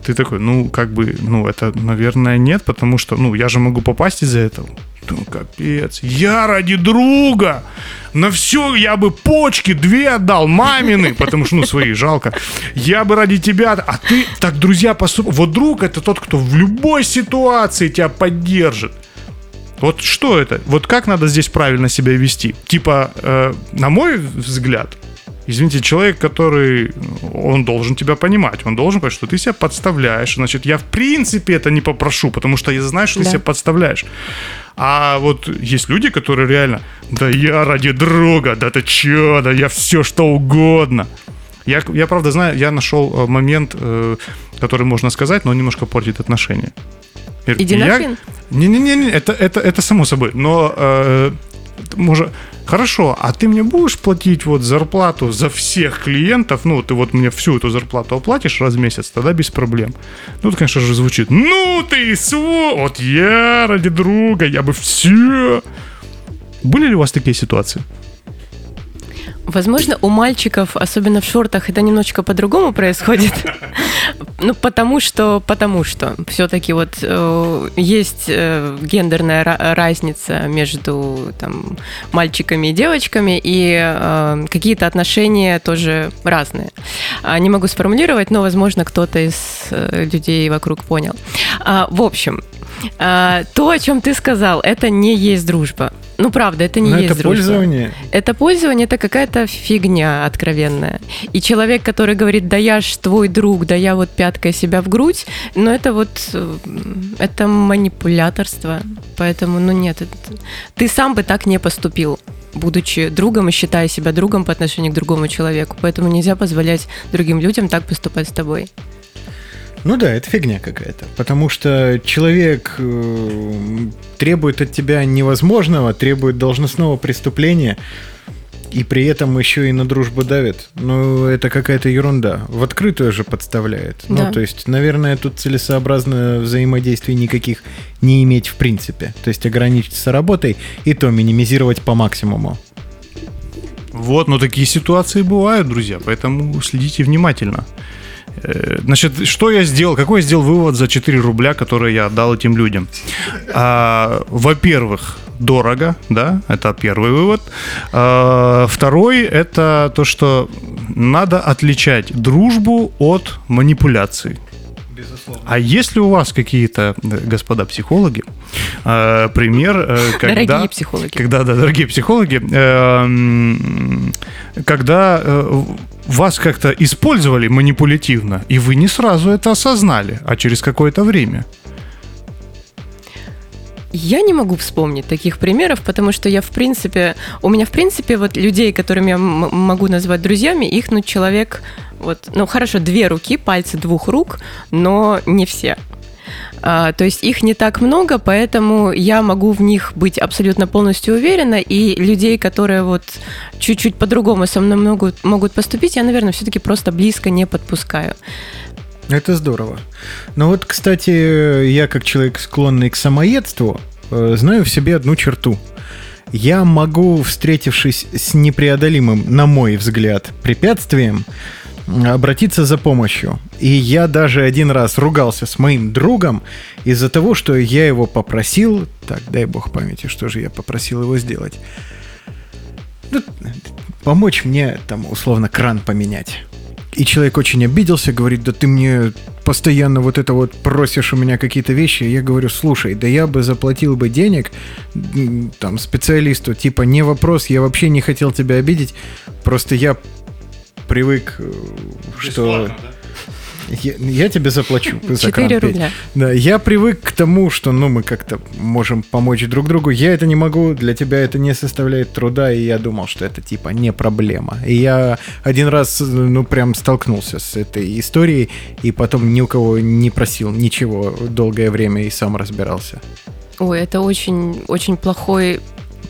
Ты такой, ну, как бы, ну, это, наверное, нет, потому что, ну, я же могу попасть из-за этого. Ну, капец. Я ради друга на все я бы почки две отдал, мамины, потому что, ну, свои жалко. Я бы ради тебя, а ты, так, друзья, поступ... Вот друг это тот, кто в любой ситуации тебя поддержит. Вот что это? Вот как надо здесь правильно себя вести? Типа, э, на мой взгляд, извините, человек, который, он должен тебя понимать, он должен понимать, что ты себя подставляешь, значит, я в принципе это не попрошу, потому что я знаю, что ты Да. себя подставляешь. А вот есть люди, которые реально, да я ради друга, да ты чё, да я все что угодно. Я, я правда знаю, я нашел э, момент, э, который можно сказать, но он немножко портит отношения. Иди я- не-не-не, это, это, это само собой. Но, э, может, хорошо, а ты мне будешь платить вот зарплату за всех клиентов? Ну, ты вот мне всю эту зарплату оплатишь раз в месяц, тогда без проблем. Ну, это, конечно же, звучит. Ну, ты сво... Вот я ради друга, я бы все... Были ли у вас такие ситуации? Возможно, у мальчиков, особенно в шортах, это немножечко по-другому происходит. Ну, потому что, потому что все-таки вот э, есть э, гендерная ра- разница между там, мальчиками и девочками, и э, какие-то отношения тоже разные. А, Не могу сформулировать, но, возможно, кто-то из людей вокруг понял. А, В общем, а, то, о чем ты сказал, это не есть дружба. Ну, правда, это не Но есть это дружба. пользование. Это пользование, это какая-то фигня откровенная. И человек, который говорит, да я ж твой друг, да я вот пяткой себя в грудь, но это вот, э, это манипуляторство. Поэтому, ну нет, это- ты сам бы так не поступил будучи другом и считая себя другом по отношению к другому человеку. Поэтому нельзя позволять другим людям так поступать с тобой. Ну да, это фигня какая-то. Потому что человек э, требует от тебя невозможного, требует должностного преступления, и при этом еще и на дружбу давит. Ну, это какая-то ерунда. В открытую же подставляет. Да. Ну, то есть, наверное, тут целесообразно взаимодействий никаких не иметь в принципе. То есть ограничиться работой и то минимизировать по максимуму. Вот, но такие ситуации бывают, друзья, поэтому следите внимательно. Э, Значит, что я сделал? Какой я сделал вывод за 4 рубля, которые я отдал этим людям? А, во-первых, дорого, да, это первый вывод. А, второй это то, что надо отличать дружбу от манипуляций. А если у вас какие-то, э, господа психологи, э, пример, э, когда... Дорогие психологи. Когда, да, дорогие психологи, когда э, вас как-то использовали манипулятивно, и вы не сразу это осознали, а через какое-то время. Я не могу вспомнить таких примеров, потому что я, в принципе, у меня, в принципе, вот людей, которыми я могу назвать друзьями, их, ну, человек, вот, ну, хорошо, две руки, пальцы двух рук, но не все. А, то есть их не так много, поэтому я могу в них быть абсолютно полностью уверена, и людей, которые вот чуть-чуть по-другому со мной могут, могут поступить, я, наверное, все-таки просто близко не подпускаю. Это здорово. Но вот, кстати, я как человек, склонный к самоедству, э, знаю в себе одну черту. Я могу, встретившись с непреодолимым, на мой взгляд, препятствием, обратиться за помощью. И я даже один раз ругался с моим другом из-за того, что я его попросил... Так, дай бог памяти, что же я попросил его сделать. Ну, помочь мне, там, условно, кран поменять. И человек очень обиделся, говорит, да ты мне постоянно вот это вот просишь у меня какие-то вещи. Я говорю, слушай, да я бы заплатил бы денег там специалисту, типа не вопрос, я вообще не хотел тебя обидеть, просто я привык, э, что... Я, я тебе заплачу за 4 рубля. Да, я привык к тому, что ну, мы как-то можем помочь друг другу. Я это не могу, для тебя это не составляет труда, и я думал, что это типа не проблема. И я один раз, ну, прям столкнулся с этой историей, и потом ни у кого не просил ничего долгое время и сам разбирался. Ой, это очень, очень плохой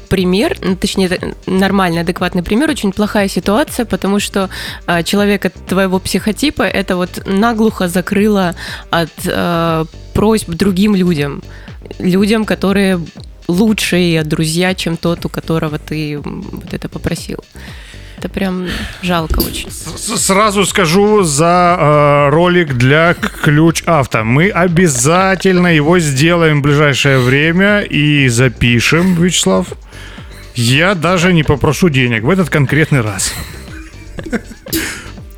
пример, ну, точнее, нормальный, адекватный пример, очень плохая ситуация, потому что э, человека твоего психотипа это вот наглухо закрыло от э, просьб другим людям, людям, которые лучшие друзья, чем тот, у которого ты вот это попросил. Это прям жалко очень. Сразу скажу за э, ролик для ключ авто. Мы обязательно его сделаем в ближайшее время и запишем, Вячеслав. Я даже не попрошу денег в этот конкретный раз.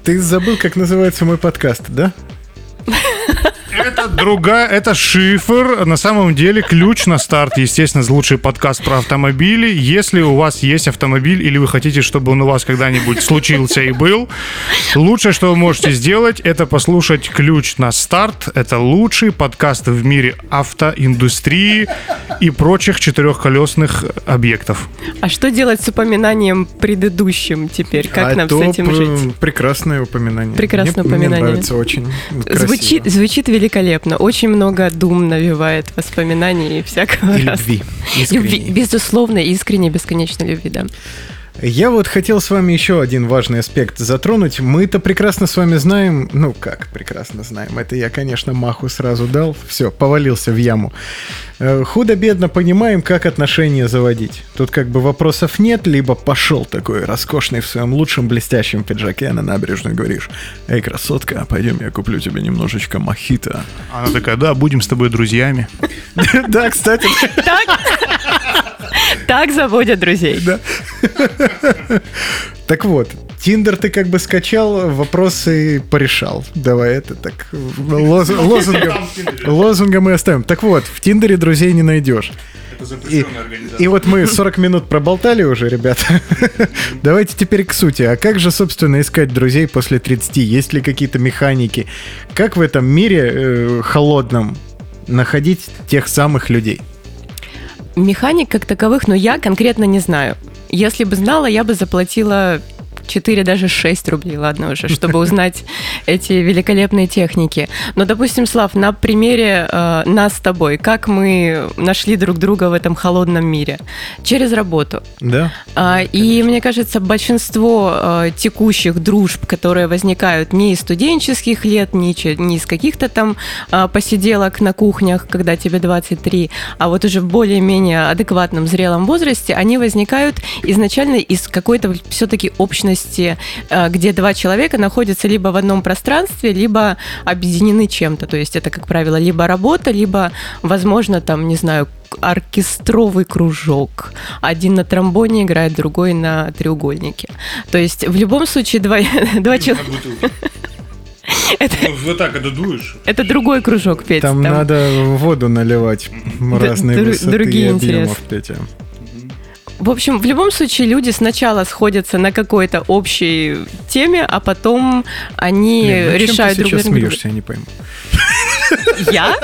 Ты забыл, как называется мой подкаст, да? Это другая, это шифр. На самом деле ключ на старт, естественно, лучший подкаст про автомобили. Если у вас есть автомобиль или вы хотите, чтобы он у вас когда-нибудь случился и был, лучшее, что вы можете сделать, это послушать ключ на старт. Это лучший подкаст в мире автоиндустрии и прочих четырехколесных объектов. А что делать с упоминанием предыдущим теперь? Как а нам с этим жить? Прекрасное упоминание. Прекрасное мне, упоминание. Мне нравится очень. Звучит, звучит великолепно. Очень много дум навевает воспоминаний и всякого и раз. любви. Любви. Безусловно, искренне, бесконечной любви, да. Я вот хотел с вами еще один важный аспект затронуть. Мы-то прекрасно с вами знаем, ну как прекрасно знаем, это я, конечно, маху сразу дал, все, повалился в яму. Э, худо-бедно понимаем, как отношения заводить. Тут как бы вопросов нет, либо пошел такой роскошный в своем лучшем блестящем пиджаке на набережную говоришь, эй, красотка, пойдем, я куплю тебе немножечко мохито. Она такая, да, будем с тобой друзьями. Да, кстати. Так заводят друзей. Да. Так вот, Тиндер ты как бы скачал, вопросы порешал. Давай это так лоз, лозунгом, лозунгом мы оставим. Так вот, в Тиндере друзей не найдешь. И, и вот мы 40 минут проболтали уже, ребята. Давайте теперь к сути. А как же, собственно, искать друзей после 30? Есть ли какие-то механики? Как в этом мире э, холодном находить тех самых людей? Механик как таковых, но я конкретно не знаю. Если бы знала, я бы заплатила 4, даже 6 рублей, ладно уже, чтобы узнать эти великолепные техники. Но, допустим, Слав, на примере э, нас с тобой, как мы нашли друг друга в этом холодном мире? Через работу. Да. А, и мне кажется, большинство э, текущих дружб, которые возникают не из студенческих лет, не, не из каких-то там э, посиделок на кухнях, когда тебе 23, а вот уже в более-менее адекватном, зрелом возрасте, они возникают изначально из какой-то все-таки общности месте, э, где два человека находятся либо в одном пространстве, либо объединены чем-то. То есть это, как правило, либо работа, либо, возможно, там, не знаю, оркестровый кружок. Один на тромбоне играет, другой на треугольнике. То есть в любом случае два, два человека... Это, ну, вот так, когда дуешь. Это другой кружок, Петя. Там, там... надо воду наливать разные Д- высоты другие и объемов, Петя. В общем, в любом случае люди сначала сходятся на какой-то общей теме, а потом они Блин, ну решают чем ты друг сейчас смеешься, я не пойму. Я?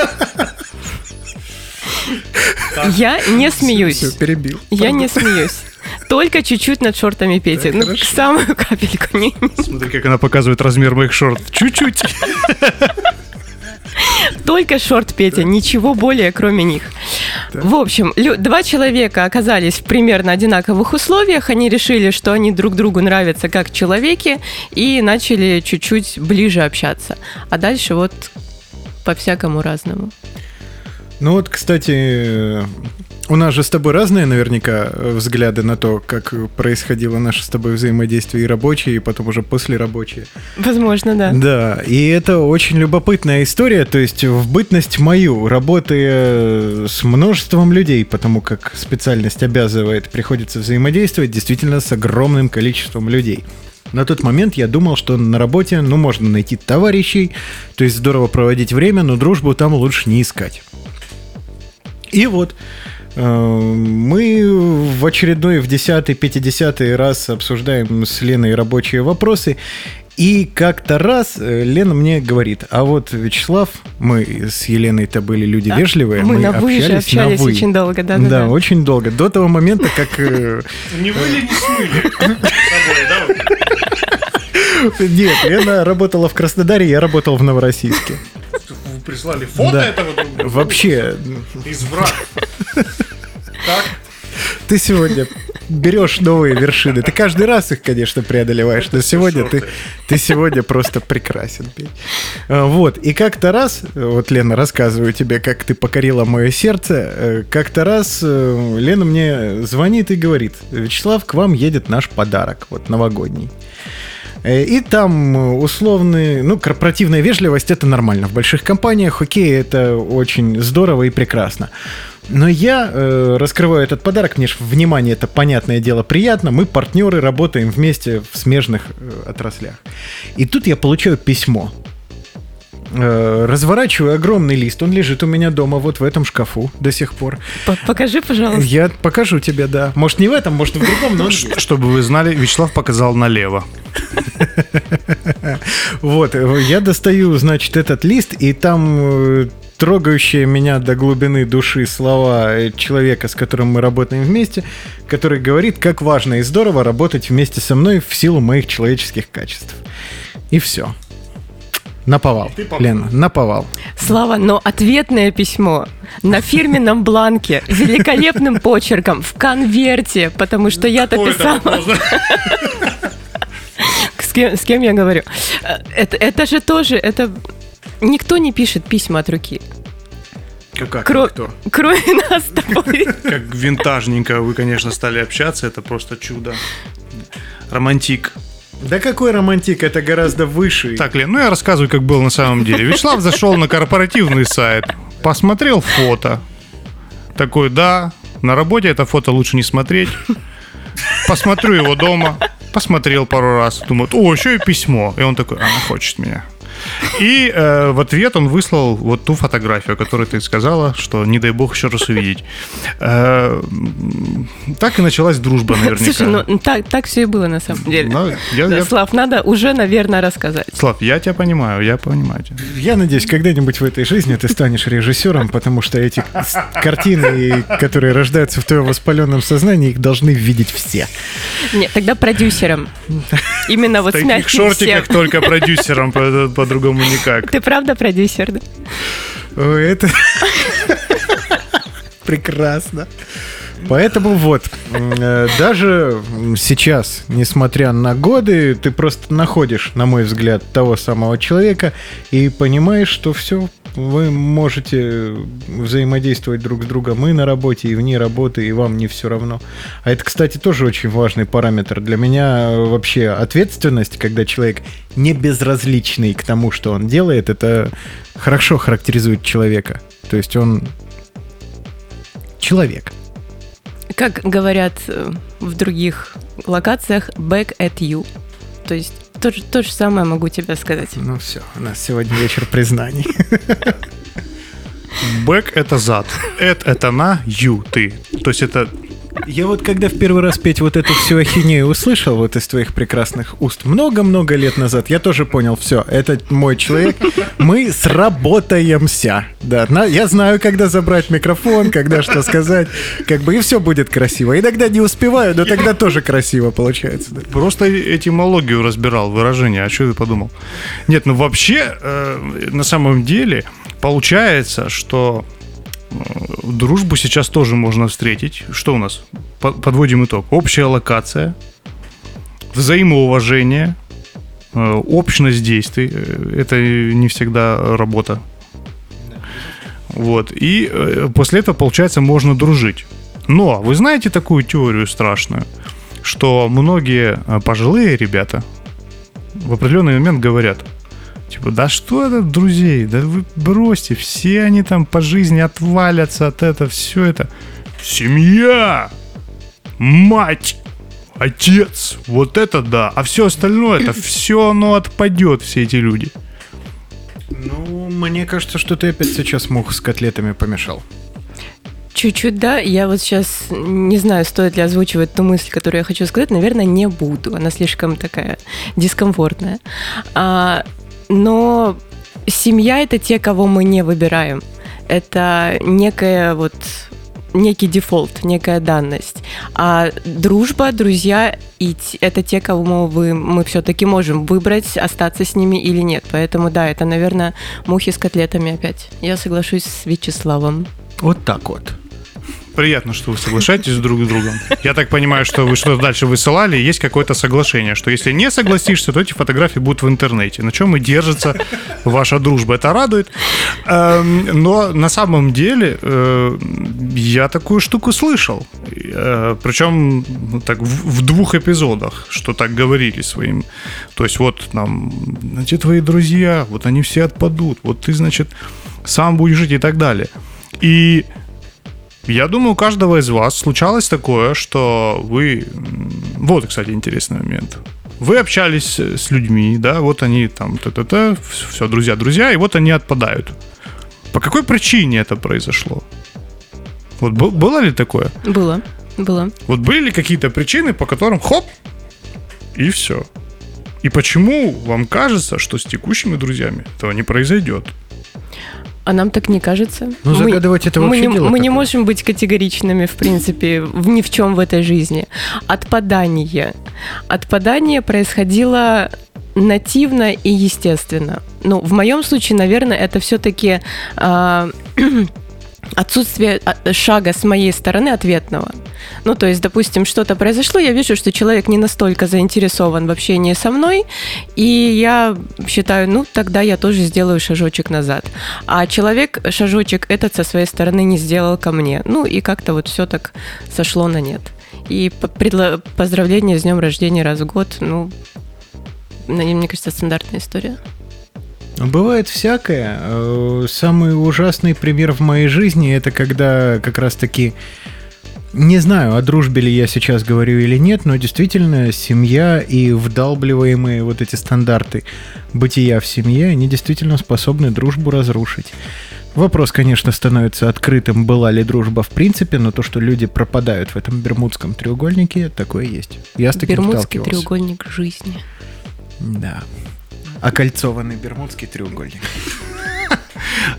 Я не смеюсь. Все, перебил. Я не смеюсь. Только чуть-чуть над шортами Пети. ну, хорошо. самую капельку. Смотри, как она показывает размер моих шорт. Чуть-чуть. Только шорт Петя, ничего более, кроме них. В общем, два человека оказались в примерно одинаковых условиях. Они решили, что они друг другу нравятся как человеки, и начали чуть-чуть ближе общаться. А дальше вот по-всякому разному. Ну вот, кстати, у нас же с тобой разные наверняка взгляды на то, как происходило наше с тобой взаимодействие и рабочее, и потом уже после рабочее. Возможно, да. Да, и это очень любопытная история, то есть в бытность мою, работая с множеством людей, потому как специальность обязывает, приходится взаимодействовать действительно с огромным количеством людей. На тот момент я думал, что на работе, ну, можно найти товарищей, то есть здорово проводить время, но дружбу там лучше не искать. И вот э, мы в очередной, в десятый, пятидесятый раз обсуждаем с Леной рабочие вопросы. И как-то раз э, Лена мне говорит, а вот Вячеслав, мы с Еленой-то были люди Да, вежливые, мы на «вы» же общались на общались «вы». очень долго, да, Да, да, да. очень долго. До того момента, как... э, Не выли, не смыли. Нет, Лена работала в Краснодаре, я работал в Новороссийске. Прислали фото Да. этого друг другу? Вообще, Из враг. Так? ты сегодня берешь новые вершины. Ты каждый раз их, конечно, преодолеваешь, но сегодня ты, ты сегодня просто прекрасен. А, Вот, и как-то раз, вот, Лена, рассказываю тебе, как ты покорила мое сердце, э, как-то раз э, Лена мне звонит и говорит, Вячеслав, к вам едет наш подарок, вот, новогодний. Э, И там э, условный, ну, корпоративная вежливость это нормально. В больших компаниях, окей, это очень здорово и прекрасно. Но я э, раскрываю этот подарок, мне ж внимание, это понятное дело, приятно. Мы партнеры, работаем вместе в смежных э, отраслях. И тут я получаю письмо. Э, разворачиваю огромный лист, он лежит у меня дома вот в этом шкафу до сих пор. Покажи, пожалуйста. Я покажу тебе, да. Может не в этом, может в другом, но. Чтобы вы знали, Вячеслав показал налево. Вот, я достаю, значит, этот лист, и там э, трогающие меня до глубины души слова человека, с которым мы работаем вместе, который говорит, как важно и здорово работать вместе со мной в силу моих человеческих качеств. И все. Наповал. Лена, наповал. Слава, но ответное письмо на фирменном бланке, великолепным почерком, в конверте, потому что я-то писала... кем, с кем я говорю? Э, Это, это же тоже, это... Никто не пишет письма от руки. Как Кро- кто? Кроме нас с тобой. Как винтажненько вы, конечно, стали общаться. Это просто чудо. Романтик. Да какой романтик, это гораздо выше. Так, Лен, ну я рассказываю, как было на самом деле. Вячеслав зашел на корпоративный сайт, посмотрел фото. Такой, да, на работе это фото лучше не смотреть. Посмотрю его дома. Посмотрел пару раз. Думаю, о, еще и письмо. И он такой, она хочет меня. И э, в ответ он выслал вот ту фотографию, о которой ты сказала, что не дай бог еще раз увидеть. Э, так и началась дружба наверняка. Слушай, ну так, так все и было на самом деле. Ну, я- Да, я- Слав, надо уже, наверное, рассказать. Слав, я тебя понимаю, я понимаю тебя. Я надеюсь, когда-нибудь в этой жизни ты станешь режиссером, потому что эти картины, которые рождаются в твоем воспаленном сознании, их должны видеть все. Нет, тогда продюсером. Именно вот В таких шортиках только продюсером, по- по-другому никак. Ты правда продюсер, да? Ой, Это прекрасно. Поэтому вот, э, даже сейчас, несмотря на годы, ты просто находишь, на мой взгляд, того самого человека и понимаешь, что все, вы можете взаимодействовать друг с другом и на работе, и вне работы, и вам не все равно. А это, кстати, тоже очень важный параметр. Для меня э, вообще ответственность, когда человек не безразличный к тому, что он делает, это хорошо характеризует человека. То есть он человек. Как говорят э, в других локациях, back at you. То есть то, же- то же самое могу тебе сказать. Ну все, у нас сегодня вечер признаний. Бэк — это зад. Эд — это на, ю — ты. То есть это Я вот когда в первый раз петь вот эту всю ахинею услышал вот из твоих прекрасных уст много-много лет назад, я тоже понял, все, это мой человек, мы сработаемся. Да, на- я знаю, когда забрать микрофон, когда что сказать, как бы и все будет красиво. Иногда не успеваю, но тогда тоже красиво получается. да. просто этимологию разбирал, выражение. А что ты подумал? Нет, ну вообще, э, на самом деле, получается, что э, дружбу сейчас тоже можно встретить. Что у нас? По- Подводим итог. Общая локация, взаимоуважение, э, общность действий. Э, Это не всегда работа. Вот. И э, после этого, получается, можно дружить. Но вы знаете такую теорию страшную, что многие э, пожилые ребята в определенный момент говорят, типа, да что это, друзей, да вы бросьте, все они там по жизни отвалятся от этого, все это. Семья, мать, отец, вот это да, а все остальное, это все оно отпадет, все эти люди. Ну, мне кажется, что ты опять сейчас мух с котлетами помешал. Чуть-чуть, да. Я вот сейчас не знаю, стоит ли озвучивать ту мысль, которую я хочу сказать. Наверное, не буду. Она слишком такая дискомфортная. А, но семья это те, кого мы не выбираем. Это некая вот некий дефолт, некая данность. А дружба, друзья и это те, кого мы, мы все-таки можем выбрать, остаться с ними или нет. Поэтому да, это, наверное, мухи с котлетами опять. Я соглашусь с Вячеславом. Вот так вот. Приятно, что вы соглашаетесь друг с другом. Я так понимаю, что вы что-то дальше высылали, есть какое-то соглашение, что если не согласишься, то эти фотографии будут в интернете. На чем и держится ваша дружба. Это радует. Эм, Но на самом деле э, я такую штуку слышал. Э, Причем ну, так в двух эпизодах, что так говорили своим. То есть вот там, значит, твои друзья, вот они все отпадут, вот ты, значит, сам будешь жить и так далее. И я думаю, у каждого из вас случалось такое, что вы... Вот, кстати, интересный момент. Вы общались с людьми, да, вот они там, т-т-т, все, друзья, друзья, и вот они отпадают. По какой причине это произошло? Вот было ли такое? Было, было. Вот были ли какие-то причины, по которым хоп, и все? И почему вам кажется, что с текущими друзьями этого не произойдет? А нам так не кажется. Ну, Мы- загадывать это мы вообще не, дело мы не такое. можем быть категоричными, в принципе, в ни в чем в этой жизни. Отпадание. Отпадание происходило нативно и естественно. Ну, в моем случае, наверное, это все-таки отсутствие а, шага с моей стороны ответного. Ну, то есть, допустим, что-то произошло, я вижу, что человек не настолько заинтересован в общении со мной, и я считаю, ну, тогда я тоже сделаю шажочек назад. А человек шажочек этот со своей стороны не сделал ко мне. Ну, и как-то вот все так сошло на нет. И по- предло- поздравления с днем рождения раз в год, ну, мне кажется, стандартная история. Бывает всякое. Э, Самый ужасный пример в моей жизни это когда как раз таки не знаю, о дружбе ли я сейчас говорю или нет, но действительно семья и вдалбливаемые вот эти стандарты бытия в семье, они действительно способны дружбу разрушить. Вопрос, конечно, становится открытым, была ли дружба в принципе, но то, что люди пропадают в этом бермудском треугольнике, такое есть. Я с таким Бермудский треугольник жизни. Да. Окольцованный бермудский треугольник.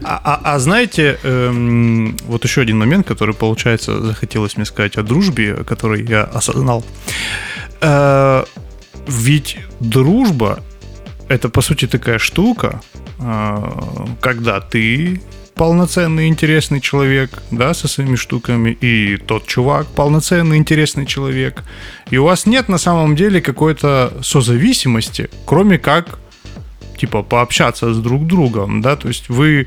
А, а- а знаете, эм, вот еще один момент, который, получается, захотелось мне сказать о дружбе, который я осознал. Э, ведь дружба это, по сути, такая штука, э, когда ты полноценный, интересный человек, да, со своими штуками, и тот чувак полноценный, интересный человек. И у вас нет на самом деле какой-то созависимости, кроме как типа пообщаться с друг другом, да, то есть вы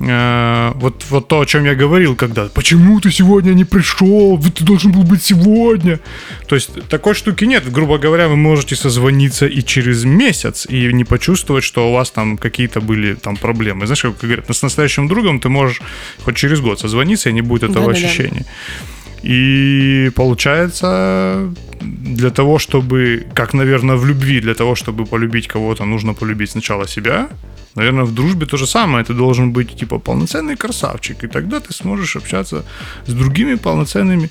э, вот, вот то, о чем я говорил, когда почему ты сегодня не пришел, ты должен был быть сегодня. То есть такой штуки нет. Грубо говоря, вы можете созвониться и через месяц и не почувствовать, что у вас там какие-то были там проблемы. Знаешь, как говорят, с настоящим другом ты можешь хоть через год созвониться, и не будет этого Да-да-да. ощущения. И получается, для того, чтобы, как, наверное, в любви, для того, чтобы полюбить кого-то, нужно полюбить сначала себя. Наверное, в дружбе то же самое. Ты должен быть, типа, полноценный красавчик. И тогда ты сможешь общаться с другими полноценными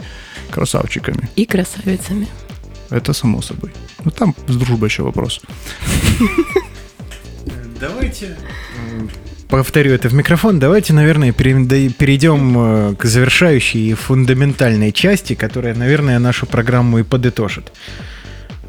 красавчиками. И красавицами. Это само собой. Ну, там с дружбой еще вопрос. Давайте. Повторю это в микрофон. Давайте, наверное, пере- перейдем э, к завершающей и фундаментальной части, которая, наверное, нашу программу и подытожит.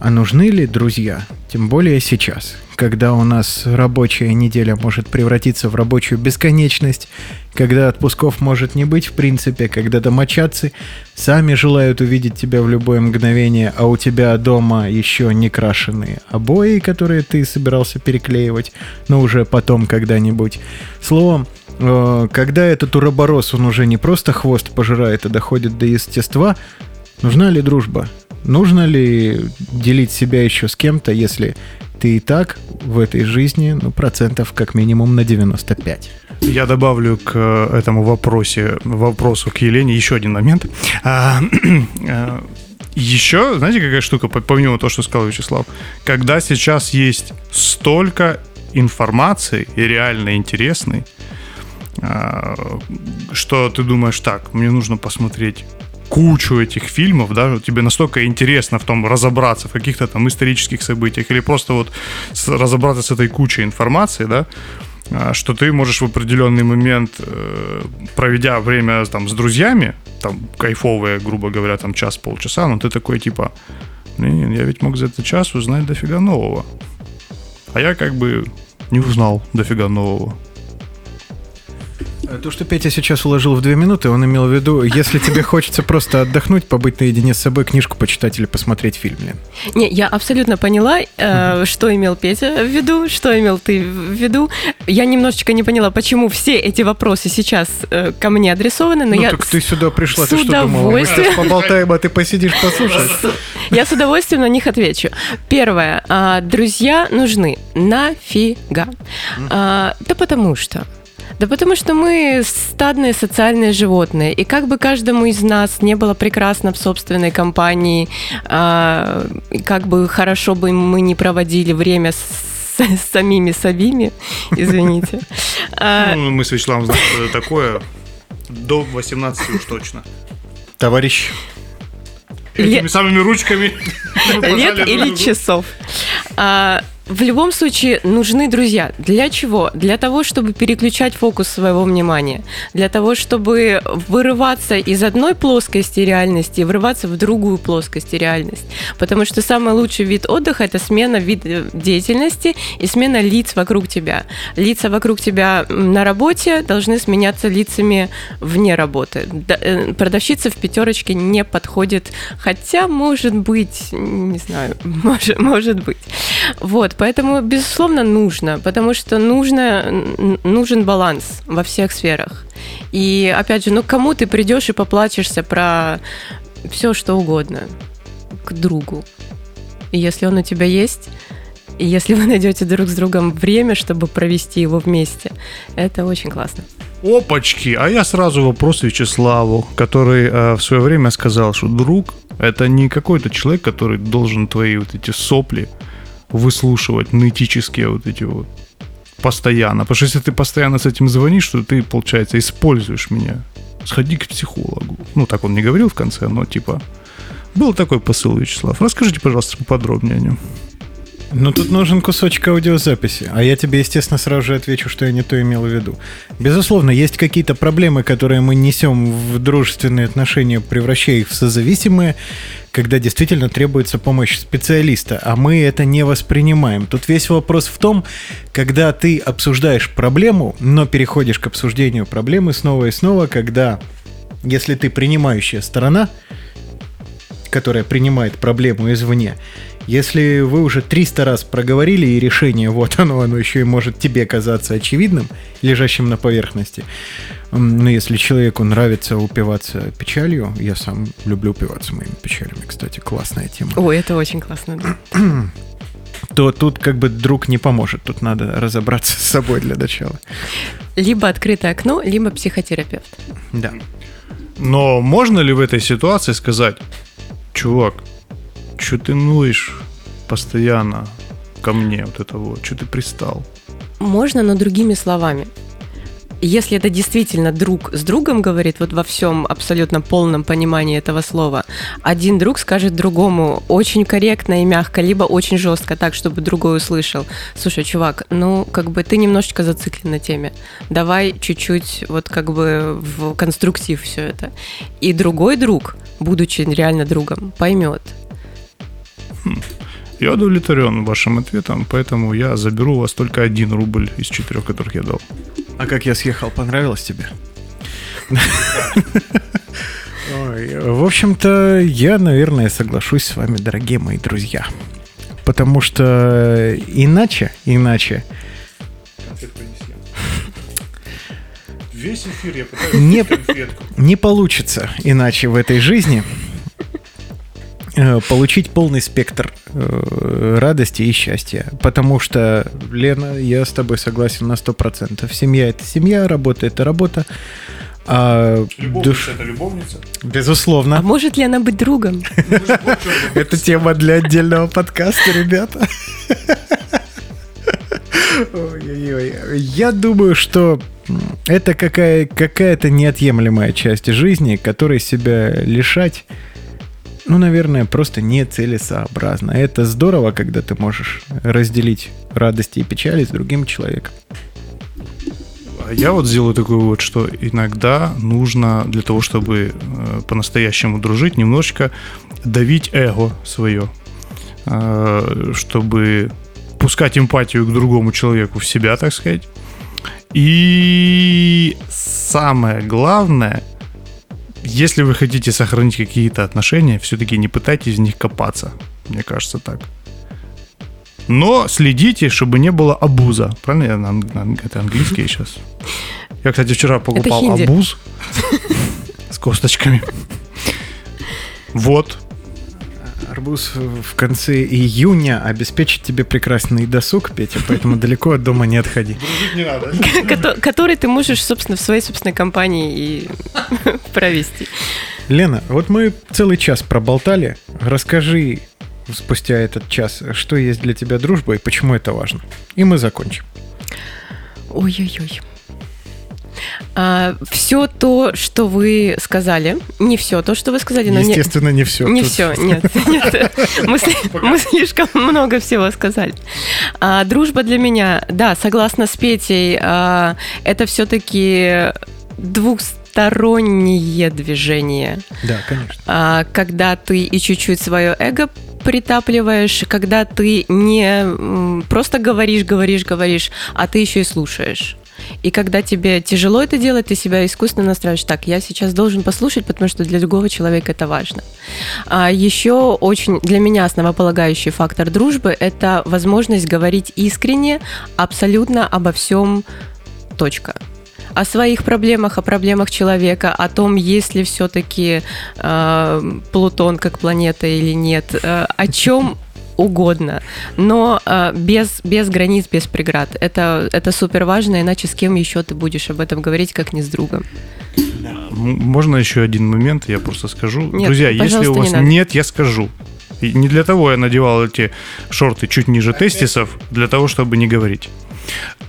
А нужны ли друзья? Тем более сейчас, когда у нас рабочая неделя может превратиться в рабочую бесконечность, когда отпусков может не быть в принципе, когда домочадцы сами желают увидеть тебя в любое мгновение, а у тебя дома еще не крашеные обои, которые ты собирался переклеивать, но уже потом когда-нибудь. Словом, э, когда этот уроборос, он уже не просто хвост пожирает, а доходит до естества, нужна ли дружба? Нужно ли делить себя еще с кем-то, если ты и так в этой жизни, ну, процентов как минимум на 95? Я добавлю к э, этому вопросе, вопросу к Елене еще один момент. А, а, еще, знаете, какая штука, помимо того, что сказал Вячеслав, когда сейчас есть столько информации и реально интересной, а, что ты думаешь, так, мне нужно посмотреть кучу этих фильмов, да, тебе настолько интересно в том разобраться в каких-то там исторических событиях или просто вот разобраться с этой кучей информации, да, а, что ты можешь в определенный момент, э, проведя время там с друзьями, там кайфовые, грубо говоря, там час-полчаса, но ты такой типа, блин, я ведь мог за этот час узнать дофига нового. А я как бы не узнал дофига нового. Э, то, что Петя сейчас уложил в две минуты, он имел в виду, если тебе хочется просто отдохнуть, побыть наедине с собой, книжку почитать или посмотреть фильм, Лен. Не, я абсолютно поняла, э, что имел Петя в виду, что имел ты в виду. Я немножечко не поняла, почему все эти вопросы сейчас э, ко мне адресованы, но ну, я так ты сюда пришла, с ты что думала? Мы сейчас поболтаем, а ты посидишь, послушаешь. Я с удовольствием на них отвечу. Первое. А, друзья нужны. Нафига? А, да потому что да потому что мы стадные социальные животные, и как бы каждому из нас не было прекрасно в собственной компании, а, как бы хорошо бы мы не проводили время с, с самими собими, извините. А, ну, мы с Вячеславом знаем, что это такое. До 18 уж точно. Товарищ. Этими самыми ручками. Лет или часов. В любом случае нужны друзья. Для чего? Для того, чтобы переключать фокус своего внимания. Для того, чтобы вырываться из одной плоскости реальности и врываться в другую плоскость реальности. Потому что самый лучший вид отдыха – это смена вида деятельности и смена лиц вокруг тебя. Лица вокруг тебя на работе должны сменяться лицами вне работы. Э, продавщица в пятерочке не подходит, хотя, может быть, не знаю, может, может быть. Вот, Поэтому, безусловно, нужно, потому что нужно, нужен баланс во всех сферах. И, опять же, ну, кому ты придешь и поплачешься про все, что угодно к другу. И если он у тебя есть, если вы найдете друг с другом время, чтобы провести его вместе, это очень классно. Опачки! А я сразу вопрос Вячеславу, который э, в свое время сказал, что друг это не какой-то человек, который должен твои вот эти сопли выслушивать нытические вот эти вот постоянно. Потому что если ты постоянно с этим звонишь, то ты, получается, используешь меня. Сходи к психологу. Ну, так он не говорил в конце, но типа... Был такой посыл, Вячеслав. Расскажите, пожалуйста, поподробнее о нем. Ну, тут нужен кусочек аудиозаписи, а я тебе, естественно, сразу же отвечу, что я не то имел в виду. Безусловно, есть какие-то проблемы, которые мы несем в дружественные отношения, превращая их в созависимые, когда действительно требуется помощь специалиста, а мы это не воспринимаем. Тут весь вопрос в том, когда ты обсуждаешь проблему, но переходишь к обсуждению проблемы снова и снова, когда, если ты принимающая сторона, которая принимает проблему извне, если вы уже 300 раз проговорили и решение, вот оно, оно еще и может тебе казаться очевидным, лежащим на поверхности. Ну, если человеку нравится упиваться печалью, я сам люблю упиваться моими печалями, кстати, классная тема. Ой, это очень классно, да. то тут как бы друг не поможет. Тут надо разобраться с собой для начала. Либо открытое окно, либо психотерапевт. Да. Но можно ли в этой ситуации сказать, чувак, что ты ноешь постоянно ко мне, вот это вот, что ты пристал? Можно, но другими словами. Если это действительно друг с другом говорит, вот во всем абсолютно полном понимании этого слова, один друг скажет другому очень корректно и мягко, либо очень жестко, так, чтобы другой услышал. Слушай, чувак, ну, как бы ты немножечко зациклен на теме. Давай чуть-чуть вот как бы в конструктив все это. И другой друг, будучи реально другом, поймет, Я удовлетворен вашим ответом, поэтому я заберу у вас только один рубль из четырех, которых я дал. А как я съехал, понравилось тебе? В общем-то, я, наверное, соглашусь с вами, дорогие мои друзья. Потому что иначе, иначе Весь эфир я Не- не получится иначе в этой жизни получить полный спектр э, радости и счастья. Потому что, Лена, я с тобой согласен на 100%. Семья – это семья, работа – это работа. А душ... это любовница. А Безусловно. может ли она быть другом? Это тема для отдельного подкаста, ребята. Ой-ой-ой. Я думаю, что это какая- какая-то неотъемлемая часть жизни, которой себя лишать, ну, наверное, просто нецелесообразно. Это здорово, когда ты можешь разделить радости и печали с другим человеком. А Я вот сделаю такой вывод, что иногда нужно для того, чтобы э, по-настоящему дружить, немножечко давить эго свое, э, чтобы пускать эмпатию к другому человеку в себя, так сказать. И самое главное, если вы хотите сохранить какие-то отношения, все-таки не пытайтесь в них копаться. Мне кажется так. Но следите, чтобы не было абуза. Правильно? Я это английский сейчас. Я, кстати, вчера покупал абуз с косточками. Вот. Арбуз в конце июня обеспечит тебе прекрасный досуг, Петя, поэтому далеко от дома не отходи. не надо. Кото- Который ты можешь, собственно, в своей собственной компании и провести. Лена, вот мы целый час проболтали. Расскажи спустя этот час, что есть для тебя дружба и почему это важно. И мы закончим. Ой-ой-ой. Все то, что вы сказали, не все то, что вы сказали, но не, Естественно, не все. не все, нет, нет. Мы, мы слишком много всего сказали. А, дружба для меня, да, согласна с Петей, а, это все-таки двухстороннее движение. Да, конечно. А, когда ты и чуть-чуть свое эго притапливаешь, когда ты не просто говоришь, говоришь, говоришь, а ты еще и слушаешь. И когда тебе тяжело это делать, ты себя искусственно настраиваешь. Так, я сейчас должен послушать, потому что для другого человека это важно. А еще очень для меня основополагающий фактор дружбы – это возможность говорить искренне абсолютно обо всем. Точка о своих проблемах, о проблемах человека, о том, есть ли все-таки э, Плутон как планета или нет, э, о чем угодно, но э, без, без границ, без преград. Это, это супер важно, иначе с кем еще ты будешь об этом говорить, как не с другом. Можно еще один момент, я просто скажу. Нет, Друзья, если у не вас надо. нет, я скажу. И не для того я надевал эти шорты чуть ниже тестисов, для того, чтобы не говорить.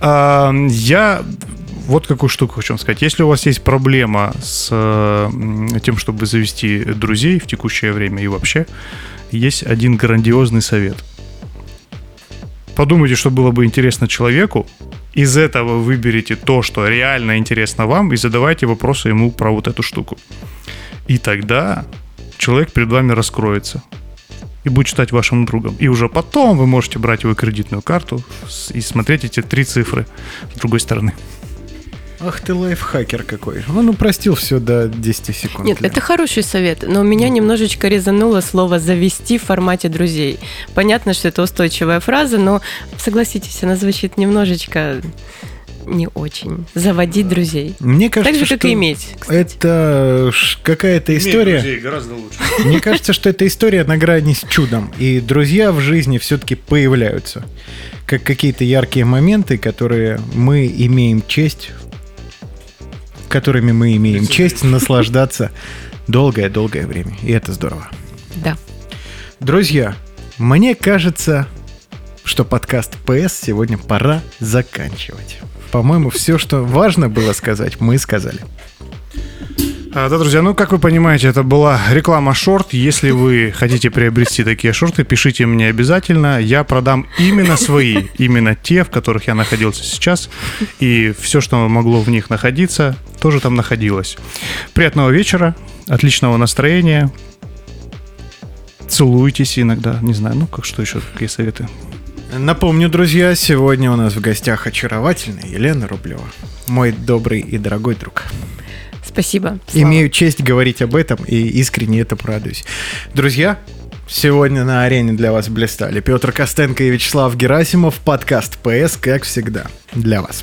А, я вот какую штуку хочу вам сказать. Если у вас есть проблема с э, тем, чтобы завести друзей в текущее время и вообще, есть один грандиозный совет. Подумайте, что было бы интересно человеку, из этого выберите то, что реально интересно вам, и задавайте вопросы ему про вот эту штуку. И тогда человек перед вами раскроется и будет стать вашим другом. И уже потом вы можете брать его кредитную карту и смотреть эти три цифры с другой стороны. Ах ты лайфхакер какой. Он упростил все до 10 секунд. Нет, Лен. это хороший совет, но меня немножечко резануло слово «завести» в формате друзей. Понятно, что это устойчивая фраза, но согласитесь, она звучит немножечко не очень. Заводить друзей. Мне кажется, Так же, как что и иметь. кстати. это какая-то история. гораздо лучше. Мне кажется, что эта история на грани с чудом. И друзья в жизни все-таки появляются. Как какие-то яркие моменты, которые мы имеем честь которыми мы имеем честь наслаждаться долгое-долгое время. И это здорово. Да. Друзья, мне кажется, что подкаст ПС сегодня пора заканчивать. По-моему, все, что важно было сказать, мы сказали. А, да, друзья, ну, как вы понимаете, это была реклама шорт. Если вы хотите приобрести такие шорты, пишите мне обязательно. Я продам именно свои, именно те, в которых я находился сейчас. И все, что могло в них находиться, тоже там находилось. Приятного вечера, отличного настроения. целуйтесь иногда, не знаю, ну как что еще, какие советы? Напомню, друзья, сегодня у нас в гостях очаровательная Елена Рублева, мой добрый и дорогой друг. Спасибо. Слава. Имею честь говорить об этом и искренне этому радуюсь. Друзья, сегодня на арене для вас блистали Петр Костенко и Вячеслав Герасимов. Подкаст ПС, как всегда, для вас.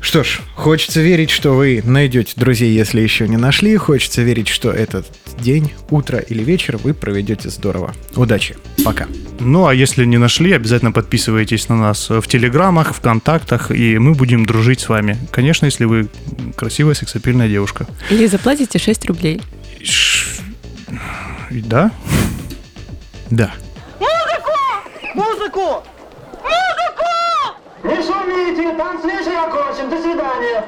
Что ж, хочется верить, что вы найдете друзей, если еще не нашли. Хочется верить, что этот день, утро или вечер вы проведете здорово. Удачи. Пока. Ну, а если не нашли, обязательно подписывайтесь на нас в Телеграмах, ВКонтактах, и мы будем дружить с вами. Конечно, если вы красивая, сексапильная девушка. Или заплатите 6 рублей. Ш- Да? Да. Не шумите, танц вечер окончен, до свидания.